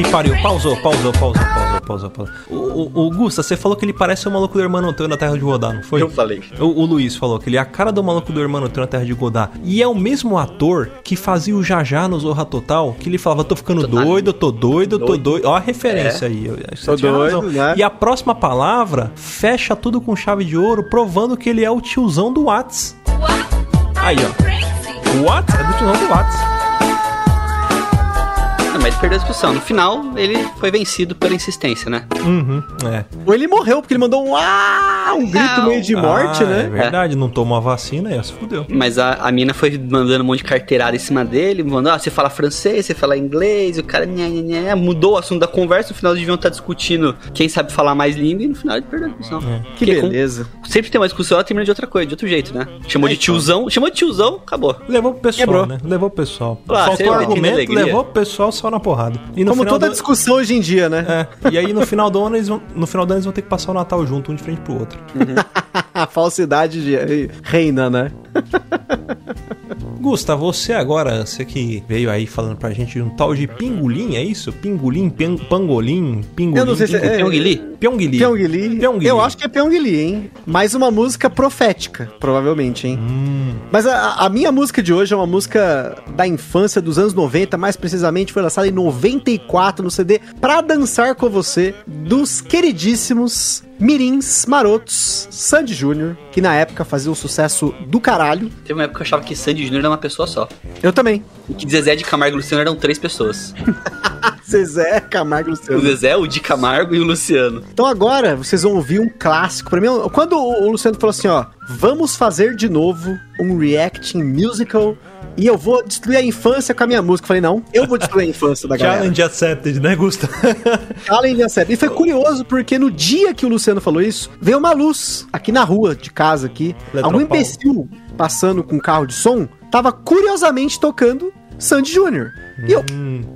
Que pariu. Pausou, pausou, pausou, pausou, pausou, pausou. O, o, o Gusta, você falou que ele parece o maluco do Hermano Teu na Terra de Godá, não foi? Eu falei. O, o Luiz falou que ele é a cara do maluco do Hermano Teu na Terra de Godá. E é o mesmo ator que fazia o Jajá no Zorra Total, que ele falava, tô ficando Tô doido, tô doido, tô Doido. doido. Ó a referência aí. eu- Tô doido, né? E a próxima palavra fecha tudo com chave de ouro, provando que ele é o tiozão do Whats. What? Aí, ó. Whats é do tiozão do Whats. Mas ele perdeu a discussão. No final, ele foi vencido pela insistência, né? Uhum, é. Ou ele morreu, porque ele mandou um ah, um grito Não. meio de morte, Ah, É né? verdade, não tomou a vacina e se fudeu. Mas a, a mina foi mandando um monte de carteirada em cima dele, mandou, ah, você fala francês, você fala inglês, e o cara nhé, nhé, nhé, mudou o assunto da conversa, no final eles deviam estar discutindo quem sabe falar mais língua, e no final ele perdeu a discussão. Que Porque com- beleza. sempre tem uma discussão, ela termina de outra coisa, de outro jeito, né? Chamou de tiozão, chamou de tiozão, acabou. Levou pro pessoal, Quebrou. né? Levou pro pessoal. Ah, Faltou argumento, levou pro pessoal só na porrada. E Como toda do... discussão hoje em dia, né? É, e aí no final do ano eles vão, no final do ano eles vão ter que passar o Natal junto, um de frente pro outro. [laughs] A falsidade de... reina, né? [laughs] Gusta, você agora, você que veio aí falando pra gente de um tal de pingolim, é isso? Pingolim, pen, pangolim, pingolim. Eu não sei se é- pingolim. Pyongyi? Pyongyi. Pyongyi. Pyongyi. Eu acho que é Pyongyi, hein? Mais uma música profética, provavelmente, hein? Hum. Mas a, a minha música de hoje é uma música da infância dos anos 90, mais precisamente foi lançada em 94 no CD Pra Dançar Com Você, dos queridíssimos Mirins Marotos Sandy Júnior, que na época fazia um sucesso do caralho. Teve uma época que eu achava que Sandy Júnior era uma pessoa só. Eu também. E que Zezé de Camargo e Luciano eram três pessoas. [laughs] Zezé, Camargo e O Luciano. Zezé, o de Camargo e o Luciano. Então agora vocês vão ouvir um clássico. Pra mim, quando o o Luciano falou assim, ó, vamos fazer de novo um reacting musical e eu vou destruir a infância com a minha música. Eu falei, não, eu vou destruir a infância da galera. Challenge accepted, né, Gusta? [laughs] Challenge accepted. E foi curioso porque no dia que o Luciano falou isso, veio uma luz aqui na rua de casa aqui. Algum imbecil passando com um carro de som tava curiosamente tocando Sandy Júnior. E eu,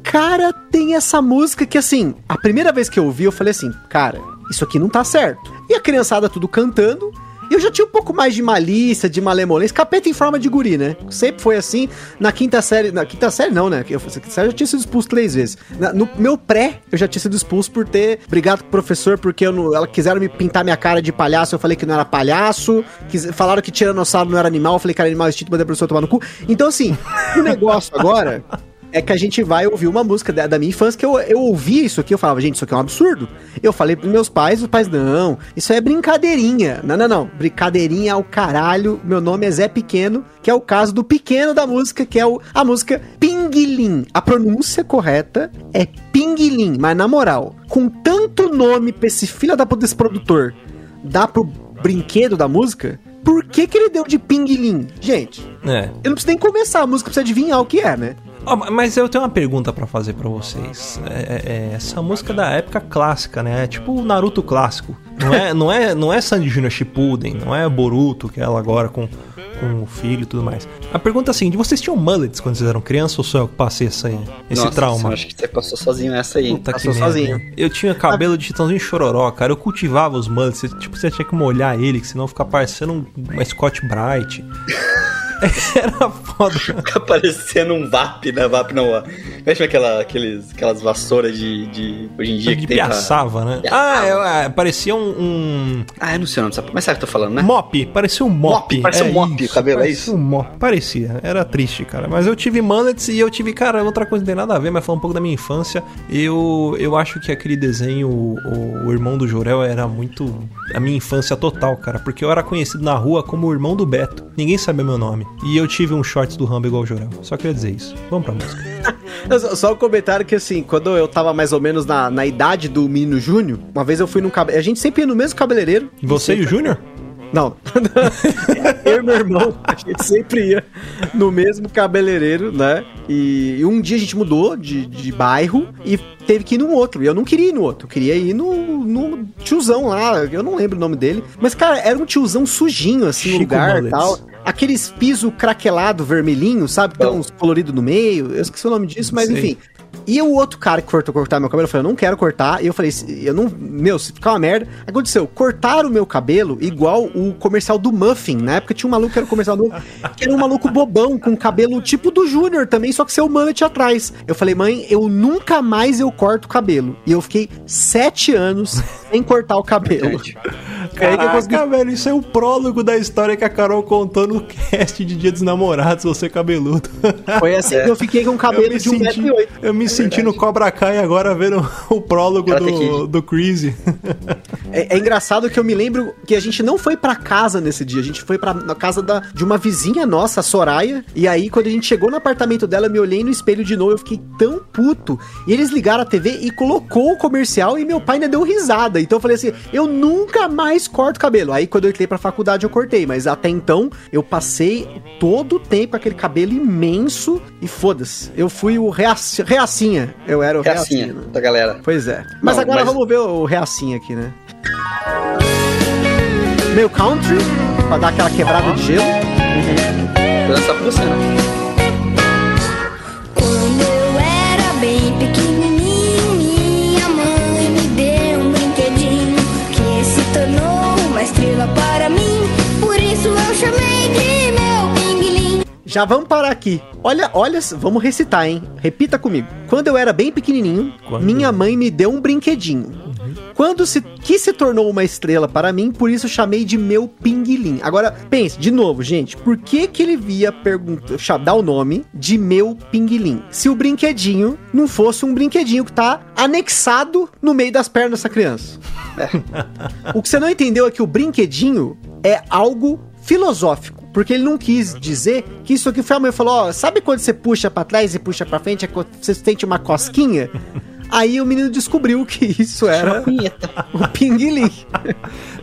cara, tem essa música que assim, a primeira vez que eu ouvi, eu falei assim, cara, isso aqui não tá certo. E a criançada tudo cantando. Eu já tinha um pouco mais de malícia, de malemolência. Capeta em forma de guri, né? Sempre foi assim. Na quinta série. Na quinta série, não, né? Eu, na quinta série eu já tinha sido expulso três vezes. Na- no meu pré, eu já tinha sido expulso por ter brigado com o professor, porque eu não, ela quiseram me pintar minha cara de palhaço. Eu falei que não era palhaço. Quis, falaram que tiranossauro não era animal. Eu falei que era animal instinto, mandei o professor tomar no cu. Então, assim, [laughs] o negócio agora é que a gente vai ouvir uma música da, da minha infância que eu, eu ouvi isso aqui, eu falava, gente, isso aqui é um absurdo. Eu falei pros meus pais, os pais, não, isso é brincadeirinha. Não, não, não, brincadeirinha é o caralho. Meu nome é Zé Pequeno, que é o caso do pequeno da música, que é o, a música Pinguilim. A pronúncia correta é Pinguilim, mas na moral, com tanto nome pra esse filho da puta desse produtor, dá pro brinquedo da música, por que que ele deu de Pinguilim? Gente, É. eu não preciso nem começar a música pra você adivinhar o que é, né? Ó, mas eu tenho uma pergunta pra fazer pra vocês. É, é- é essa música da época clássica, né? É tipo o Naruto clássico. Não é, não é, não é Sandy Junior Shippuden, não é Boruto, que é ela agora com, com o filho e tudo mais. A pergunta é a seguinte, vocês tinham mullets quando vocês eram crianças ou só eu que passei essa, esse Nossa, trauma? eu Acho que você passou sozinho essa aí. Puta Passou sozinho. Eu tinha cabelo de titãozinho chororó, cara. Eu cultivava os mullets. Você, tipo, você tinha que molhar ele, que senão fica parecendo um, uma Scott Bright. [laughs] Era foda. Fica parecendo um VAP, né? VAP não. Mexe aquela, aqueles, aquelas vassouras de, de. Hoje em dia De que tem. pra- piaçava, né? Ah, é, é, parecia um, um Ah, eu não sei o nome, sabe? Mas sabe o que eu tô falando, né? mop. Parecia um mop. Mop, parecia um mop, o cabelo, é parecia isso? um mop. Parecia. Era triste, cara. Mas eu tive mullets e eu tive, cara, outra coisa não tem nada a ver, mas falando um pouco da minha infância. Eu, eu acho que aquele desenho, o, o irmão do Jorel, era muito a minha infância total, cara. Porque eu era conhecido na rua como o irmão do Beto. Ninguém sabia meu nome. E eu tive um shorts do Rambo igual o Jorel. Só queria dizer isso. Vamos pra música. [laughs] Só- um comentário que assim, quando eu tava mais ou menos na, na idade do menino Júnior, uma vez eu fui num cabeleireiro. A gente sempre ia no mesmo cabeleireiro. Você e o Júnior? Não. [laughs] eu e meu irmão, a gente sempre ia no mesmo cabeleireiro, né? E, e um dia a gente mudou de, de bairro e teve que ir num outro. E eu não queria ir no outro, eu queria ir no, no tiozão lá, eu não lembro o nome dele. Mas, cara, era um tiozão sujinho, assim, no lugar e tal. Aqueles piso craquelado vermelhinho, sabe? Que tem uns coloridos no meio. Eu esqueci o nome disso, mas Sei. enfim. E o outro cara que cortou cortar meu cabelo, eu falei, eu não quero cortar. E eu falei, "Se- eu não. Meu, se ficar uma merda. Aí aconteceu, cortaram o meu cabelo igual o comercial do Muffin. Na época tinha um maluco que era o comercial do que era um maluco bobão, com cabelo tipo do Júnior também, só que seu mullet atrás. Eu falei, mãe, eu nunca mais eu corto o cabelo. E eu fiquei sete anos sem cortar o cabelo. É eu consegui Caraca, velho, isso é o prólogo da história que a Carol contou no cast de Dia dos Namorados, você cabeludo. Foi assim que eu fiquei com o cabelo de senti, 1,8m. eu me senti no Cobra Kai agora vendo [laughs] o prólogo Karate do, Kid. do Crazy. [laughs] É, é engraçado que eu me lembro que a gente não foi pra casa nesse dia, a gente foi pra na casa da, de uma vizinha nossa, a Soraya, e aí quando a gente chegou no apartamento dela, eu me olhei no espelho de novo, eu fiquei tão puto. E eles ligaram a TV e colocou o comercial e meu pai ainda deu risada. Então eu falei assim, eu nunca mais corto cabelo. Aí quando eu entrei pra faculdade eu cortei, mas até então eu passei todo o tempo aquele cabelo imenso e foda-se. Eu fui o reaci- reacinha. Eu era o reacinha. Reacinha né? da galera. Pois é. Mas Não, agora mas- vamos ver o reacinho aqui, né? Meio country, pra dar aquela quebrada de gelo. Vou lançar pra você, né? Já vamos parar aqui. Olha, olha, vamos recitar, hein? Repita comigo. Quando eu era bem pequenininho, Quando- minha mãe me deu um brinquedinho. Quando se que se tornou uma estrela para mim, por isso chamei de meu pinguilim. Agora, pense, de novo, gente, por que que ele via perguntar, cha- dar o nome de meu pinguilim? Se o brinquedinho não fosse um brinquedinho que tá anexado no meio das pernas dessa criança. [laughs] O que você não entendeu é que o brinquedinho é algo filosófico. Porque ele não quis dizer que isso aqui foi a mãe. Falou: Ó, sabe quando você puxa pra trás e puxa pra frente, é você sente uma cosquinha? [laughs] Aí o menino descobriu que isso era [laughs] o pinguilim.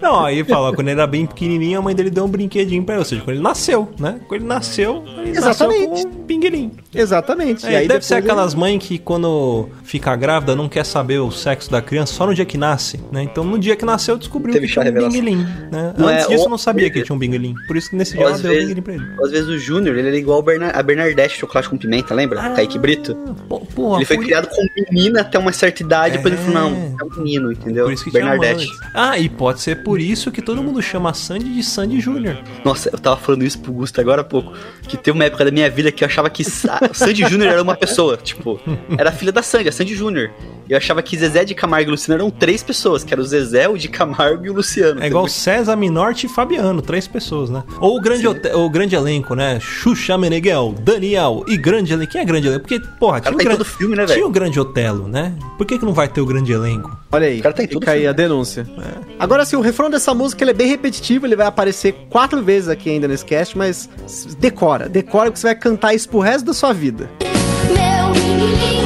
Não, aí fala, quando ele era bem pequenininho, a mãe dele deu um brinquedinho pra ele. Ou seja, quando ele nasceu, né? Quando ele nasceu, ele Exatamente. nasceu com um pinguilim. Exatamente. É, deve ser aquelas mães que quando fica grávida não quer saber o sexo da criança só no dia que nasce, né? Então no dia que nasceu descobriu Teve que tinha um pinguilim, né? Não Antes é, disso ou- não sabia que tinha um pinguilim. Por isso que nesse dia ela às deu um vezes, pinguilim pra ele. às vezes o Júnior, ele era igual a Bernardette Chocolate com Pimenta, lembra? Kaique Brito. Pô, porra, ele foi por- criado com menina até uma certa idade, depois ele falou, É. não, é um menino, entendeu? Por isso que mãe. Ah, e pode ser por isso que todo mundo chama Sandy de Sandy Júnior. Nossa, eu tava falando isso pro Gusto agora há pouco. Que teve uma época da minha vida que eu achava que Sa- [laughs] Sandy Júnior era uma pessoa. Tipo, era a filha da Sandy, a Sandy Júnior. E eu achava que Zezé de Camargo e Luciano eram três pessoas, que era o Zezé, o de Camargo e o Luciano. É igual César Minorte e Fabiano, três pessoas, né? Ou o grande, o grande elenco, né? Xuxa Meneghel, Daniel e grande elenco. Quem é grande elenco? Porque, porra, tinha o, tá grande, filme, né, tinha o grande Otelo, né? Por que, que não vai ter o grande elenco? Olha aí, O cara tá em tudo, fica aí a denúncia. Agora, assim, o refrão dessa música ele é bem repetitivo, ele vai aparecer quatro vezes aqui ainda nesse cast, mas decora, decora que você vai cantar isso pro resto da sua vida. Meu pinguim,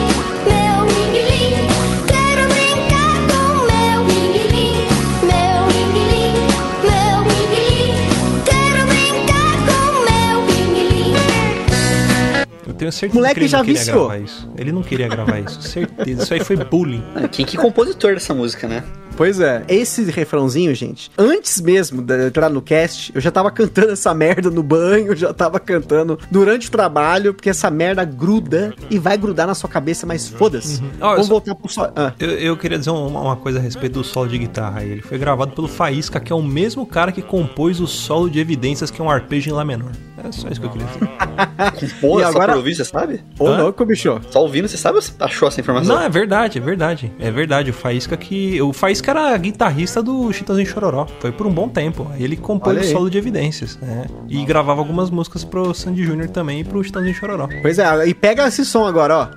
tenho certeza Moleque que ele já não queria viciou. gravar isso. Ele não queria gravar isso, certeza. Isso aí foi bullying. Ah, Quem que é compositor dessa música, né? Pois é. Esse refrãozinho, gente, antes mesmo de eu entrar no cast, eu já tava cantando essa merda no banho, já tava cantando durante o trabalho, porque essa merda gruda e vai grudar na sua cabeça, mas foda-se. Eu Vamos só- voltar pro só. Ah, Eu, eu queria dizer uma, uma coisa a respeito do solo de guitarra aí. Ele foi gravado pelo Faísca, que é o mesmo cara que compôs o solo de evidências, que é um arpejo em Lá menor. É só isso que eu queria dizer. [laughs] Pô, E só agora- ouvir, você sabe? ô Hã? louco, bicho. Só ouvindo, você sabe ou você achou essa informação? Não, é verdade, é verdade. É verdade. O Faísca que. O Faísca era guitarrista do Chitãozinho Chororó. Foi por um bom tempo. Aí ele compôs o solo de evidências. né? E gravava algumas músicas pro Sandy Júnior também e pro Chitãozinho Chororó. Pois é, e pega esse som agora, ó.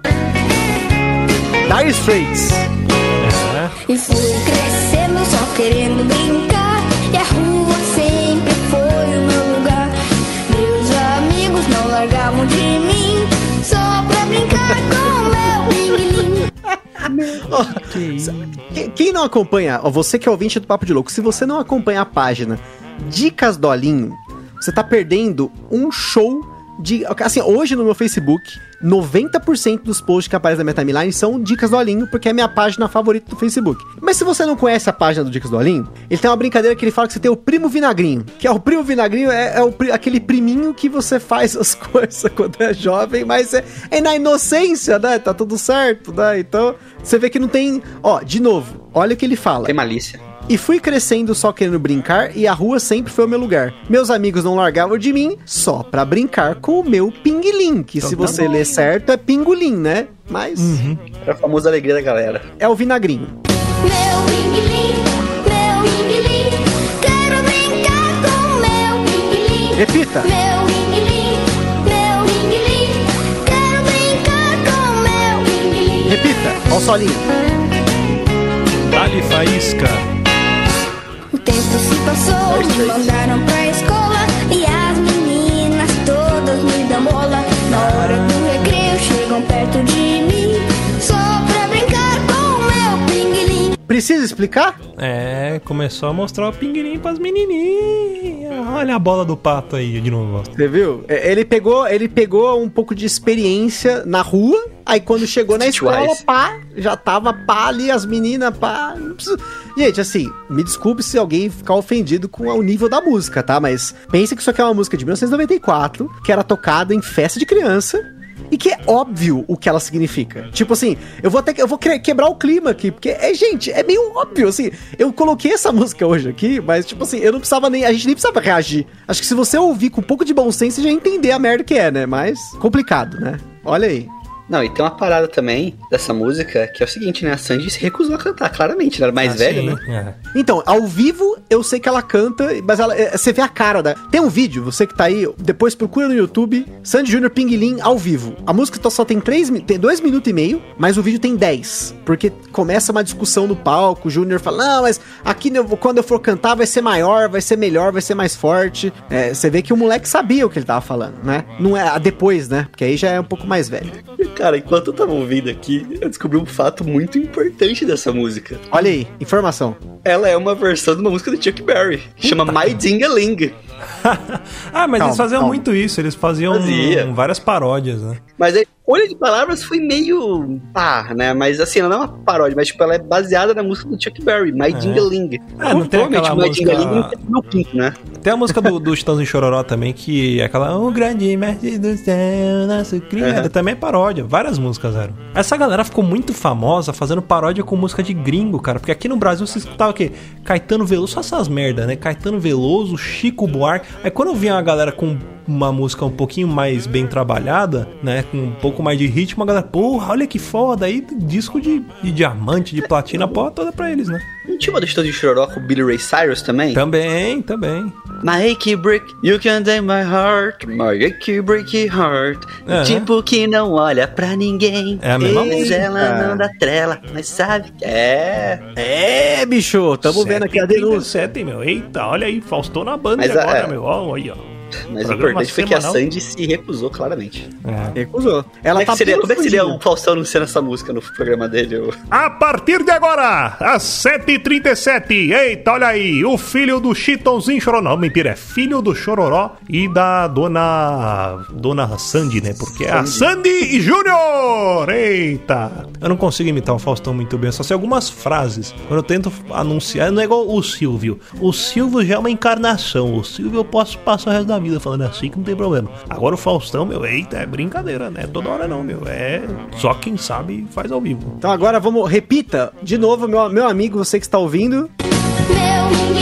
Dire Straits. É. E fui crescendo só querendo brincar. E a rua sempre foi o meu lugar. Meus amigos não largavam de Que Quem não acompanha, ó, você que é ouvinte do Papo de Louco, se você não acompanha a página Dicas do Alinho, você tá perdendo um show de. Assim, hoje no meu Facebook, 90% dos posts que aparecem na minha timeline são Dicas do Alinho, porque é a minha página favorita do Facebook. Mas se você não conhece a página do Dicas do Alinho, ele tem uma brincadeira que ele fala que você tem o primo vinagrinho. Que é o primo vinagrinho, é, é o aquele priminho que você faz as [laughs] coisas quando é jovem, mas é, é na inocência, né? Tá tudo certo, né? Então, você vê que não tem. Ó, de novo, olha o que ele fala. Tem malícia. E fui crescendo só querendo brincar e a rua sempre foi o meu lugar. Meus amigos não largavam de mim só pra brincar com o meu pinguilim, que se Então tá você ler certo é pingolim, né? Mas Era a famosa alegria da galera. é o vinagrinho. Meu pinguim, meu pinguim. Quero brincar com o meu pinguim. Repita. Meu pinguim, meu pinguim. Quero brincar com meu pinguim. Repita. Ó o solinho. Dali Faísca. O tempo se passou, me mandaram pra escola e as meninas todas me dão bola. Na hora do recreio chegam perto de mim, só pra brincar com o meu pinguim. Precisa explicar? É, começou a mostrar o pinguirim pras menininhas. Olha a bola do pato aí de novo. Você viu? É, Ele pegou, ele pegou um pouco de experiência na rua, aí quando chegou na escola, pá, já tava pá ali, as meninas, pá. não precisa- Gente, assim, me desculpe se alguém ficar ofendido com o nível da música, tá? Mas pensa que isso aqui é uma música de 1994, que era tocada em festa de criança. E que é óbvio o que ela significa. Tipo assim, eu vou até eu vou quebrar o clima aqui, porque é, gente, é meio óbvio assim. Eu coloquei essa [laughs] música hoje aqui, mas tipo assim, eu não precisava nem, a gente nem precisava reagir. Acho que se você ouvir com um pouco de bom senso, você já entender a merda que é, né? Mas complicado, né? Olha aí. Não, e tem uma parada também dessa música que é o seguinte, né? A Sandy se recusou a cantar, claramente. Ela era mais Ah, velha, sim, né? é. Então, ao vivo, eu sei que ela canta, mas ela, é, você vê a cara da. Tem um vídeo, você que tá aí, depois procura no YouTube, Sandy Júnior Pinguilim ao vivo. A música só tem três, tem dois minutos e meio, mas o vídeo tem 10. Porque começa uma discussão no palco, o Júnior fala, não, mas aqui quando eu for cantar vai ser maior, vai ser melhor, vai ser mais forte. É, você vê que o moleque sabia o que ele tava falando, né? Não é a depois, né? Porque aí já é um pouco mais velho. Cara, enquanto eu tava ouvindo aqui, eu descobri um fato muito importante dessa música. Olha aí, informação. Ela é uma versão de uma música do Chuck Berry. Chama My Dingaling. [laughs] ah, mas Calma, eles faziam calma. muito isso, eles faziam Fazia. várias paródias, né? Mas a escolha de palavras foi meio pá, né? Mas assim, ela não é uma paródia, mas tipo, ela é baseada na música do Chuck Berry, My Dingaling. É, não tem aquela My música- Dingaling né? Tem a música do, do Chitãozinho Chororó também, que é aquela O grande mestre do céu, nosso criado. Uhum. Também é paródia, várias músicas eram. Essa galera ficou muito famosa fazendo paródia com música de gringo, cara. Porque aqui no Brasil você escutava o quê? Caetano Veloso, só essas merda, né? Caetano Veloso, Chico Buarque. Aí quando eu via uma galera com uma música um pouquinho mais bem trabalhada, né? Com um pouco mais de ritmo, a galera, porra, olha que foda. Aí disco de, de diamante, de platina, a porra toda pra eles, né? Não tinha uma do Chitãozinho Chororó com o Billy Ray Cyrus também? Também, também. My achy break, you can take my heart, my achy break heart. É. Tipo que não olha pra ninguém. É a mesma Mas música. ela não dá trela, mas sabe que é. É, bicho, tamo vendo aqui a denúncia. 37, meu. Eita, olha aí, Faustou na banda Mas, agora, é. meu. Ó, aí, ó. Mas o importante foi que a. Sandy se recusou claramente. É. Recusou. Ela Como é, tá seria, como é que seria o Faustão anunciando essa música no programa dele? ô? A partir de agora, às 7h37. Eita, olha aí, o filho do Chitãozinho Chororó. Não, mentira, é filho do Chororó e da dona. Dona Sandy, né? Porque é a Sandy Júnior! Eita! Eu não consigo imitar o Faustão muito bem, só sei algumas frases. Quando eu tento anunciar, não é igual o Silvio. O Silvio já é uma encarnação. O Silvio eu posso passar o resto da vida falando assim que não tem problema. Agora o Faustão, meu, eita, é brincadeira, né? Toda hora não, meu. É só quem sabe faz ao vivo. Então agora vamos, repita de novo, meu, meu amigo, você que está ouvindo. Meu meu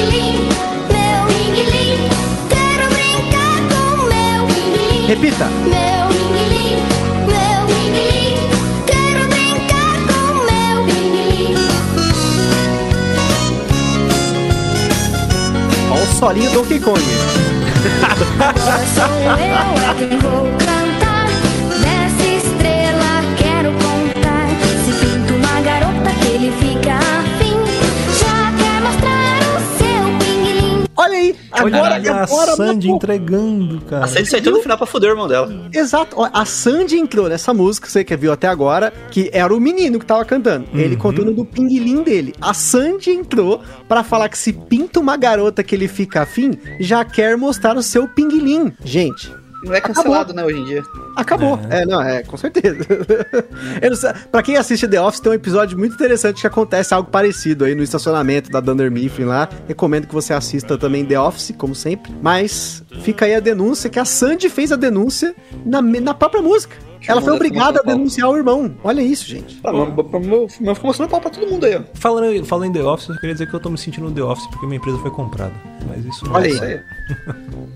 quero brincar com meu. Repita. Meu pinguilim, meu pinguilim, quero brincar com meu pinguilim. Ó o solinho Donkey Kong. Agora [laughs] sou eu é quem vou cantar. Dessa estrela quero contar. Se pinta uma garota que ele fica Olha agora, Olha a agora Sandy matou. entregando, cara. A Sandy saiu no final pra foder o irmão dela. Exato, ó, a Sandy entrou nessa música, você que viu até agora, que era o menino que tava cantando. Ele contando do pinguilim dele. A Sandy entrou pra falar que se pinta uma garota que ele fica afim, já quer mostrar o seu pinguilim. Gente, Não é cancelado, né, hoje em dia. Acabou. É, não, é, com certeza. [laughs] Eu não sei, pra quem assiste The Office, tem um episódio muito interessante que acontece algo parecido aí no estacionamento da Dunder Mifflin lá. Recomendo que você assista também The Office, como sempre. Mas fica aí a denúncia que a Sandy fez a denúncia na, na própria música. Ela foi obrigada a denunciar o irmão. Olha isso, gente. Ah, mas, ficou mostrando pau pra todo mundo aí, ó. Falando, falando em The Office, eu queria dizer que eu tô me sentindo no The Office porque minha empresa foi comprada. Mas isso não Olha é aí.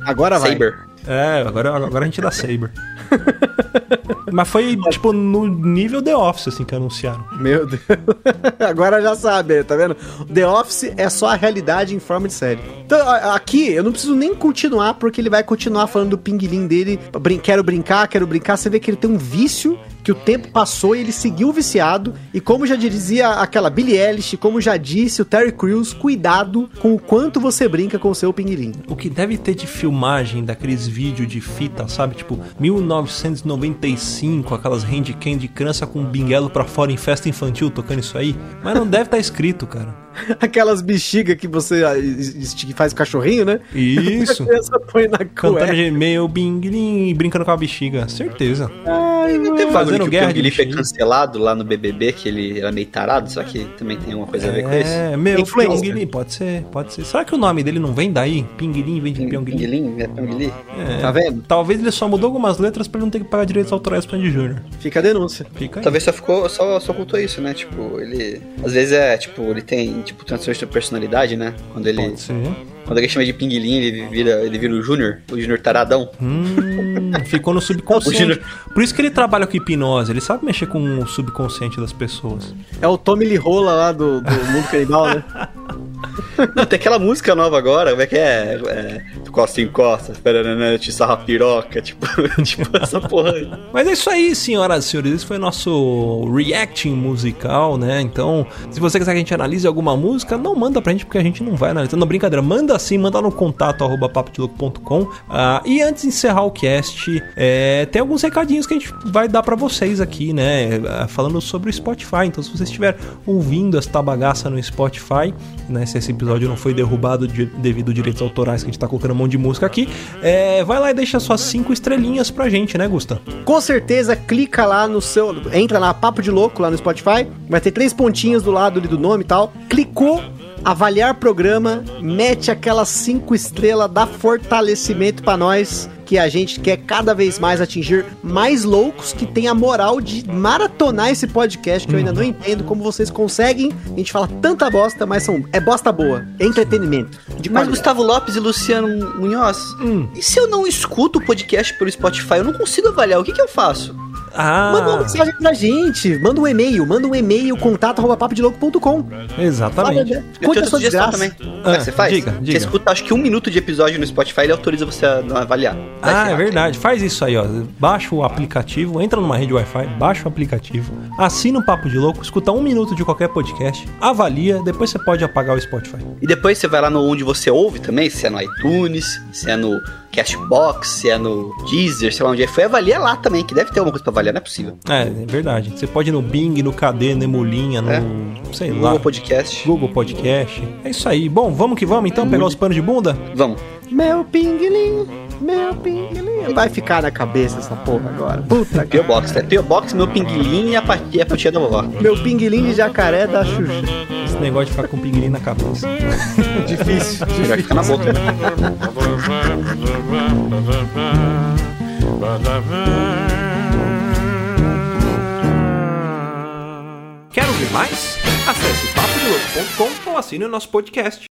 Agora vai. Saber. É, agora, agora a gente dá Saber. [laughs] Mas foi, tipo, no nível The Office, assim, que anunciaram. Meu Deus. [laughs] Agora já sabe, tá vendo? The Office é só a realidade em forma de série. Então, aqui, eu não preciso nem continuar, porque ele vai continuar falando do pinguilim dele. Brin quero brincar, quero brincar. Você vê que ele tem um vício, que o tempo passou e ele seguiu viciado. E como já dizia aquela Billie Eilish, como já disse o Terry Crews, cuidado com o quanto você brinca com o seu pinguilim. O que deve ter de filmagem daqueles vídeos de fita, sabe? Tipo, 1995, aquelas handcam de criança com binguelo pra fora em festa infantil tocando isso aí. Mas não deve estar escrito, cara. [laughs] Aquelas bexigas que você ah, faz cachorrinho, né? Isso. [laughs] A criança põe na Cantando cueca. de meio binguilim e brincando com a bexiga. Certeza. Não teve Fazendo que guerra o foi bexiga. cancelado lá no BBB, que ele era meio tarado, só que também tem uma coisa a ver com isso. É, meu pinguilim, pode ser, pode ser. Será que o nome dele não vem daí? Pinguilim vem de Ping- pinguilim? Pinguilim, é Pinguilim. É. Tá vendo? Talvez ele só mudou algumas letras pra ele não ter que pagar direitos autorais pro Andy Júnior. Fica a denúncia. Fica aí. Talvez só ficou, só, só ocultou isso, né? Tipo, ele. Às vezes é, tipo, ele tem, tipo, transtorno de personalidade, né? Quando ele. Quando alguém chama de pinguilim, ele vira, ele vira o Júnior, o Júnior taradão. Hum, ficou no subconsciente. Por isso que ele trabalha com hipnose, ele sabe mexer com o subconsciente das pessoas. É o Tommy Lee Rola lá do, do Mundo Canibal, né? Não, tem aquela música nova agora, como é que é? é costa em costa, te sarra piroca, tipo, [laughs] tipo essa porra aí. Mas é isso aí, senhoras e senhores. Esse foi nosso reacting musical, né? Então, se você quiser que a gente analise alguma música, não manda pra gente, porque a gente não vai analisar. Não, brincadeira, manda sim, manda no contato arroba. Ah, e antes de encerrar o cast, é, tem alguns recadinhos que a gente vai dar pra vocês aqui, né? Ah, Falando sobre o Spotify. Então, se você estiver ouvindo esta bagaça no Spotify, né? Se esse episódio não foi derrubado de- devido a direitos autorais que a gente tá colocando um monte de música aqui, é, vai lá e deixa suas cinco estrelinhas pra gente, né, Gusta? Com certeza, clica lá no seu. Entra lá, Papo de Louco, lá no Spotify. Vai ter três pontinhos do lado ali do nome e tal. Clicou, avaliar programa, mete aquelas cinco estrelas, dá fortalecimento pra nós. Que a gente quer cada vez mais atingir mais loucos que tem a moral de maratonar esse podcast, que eu ainda não entendo como vocês conseguem. A gente fala tanta bosta, mas são, é bosta boa. É entretenimento. De Mas. Gustavo Lopes e Luciano Munhoz, e se eu não escuto o podcast pelo Spotify, eu não consigo avaliar, o que que eu faço? Ah, Manda uma mensagem pra gente, manda um e-mail, manda um e-mail, contato arroba papodelouco.com. exatamente. Eu Conte tenho a sua desgraça. também. É Ah, que você faz? diga, diga. Você escuta, acho que um minuto de episódio no Spotify, ele autoriza você a avaliar. Vai Ah, é verdade. Faz isso aí, ó. Baixa o aplicativo, entra numa rede Wi-Fi, baixa o aplicativo, assina o Papo de Louco, escuta um minuto de qualquer podcast, avalia, depois você pode apagar o Spotify. E depois você vai lá no onde você ouve também, se é no iTunes, se é no, Cashbox, se é no Deezer, sei lá onde é. Foi avaliar lá também, que deve ter alguma coisa pra avaliar, não é possível. É, é verdade. Você pode ir no Bing, no KD, no Emulinha, no. É. sei lá. Google Podcast. Google Podcast. É isso aí. Bom, vamos que vamos então pegar os panos de bunda? Vamos. Meu pinguilim, meu pinguilim. Vai ficar na cabeça essa porra agora. Puta que. Box, né? P.O. Box, meu pinguilim e a part- e a patinha da vovó. Meu pinguilim de jacaré da Xuxa. Esse negócio de ficar com pinguim na cabeça. [laughs] Difícil. Melhor ficar na boca. [laughs] Quer ouvir mais? Acesse papodelouco.com ou assine o nosso podcast.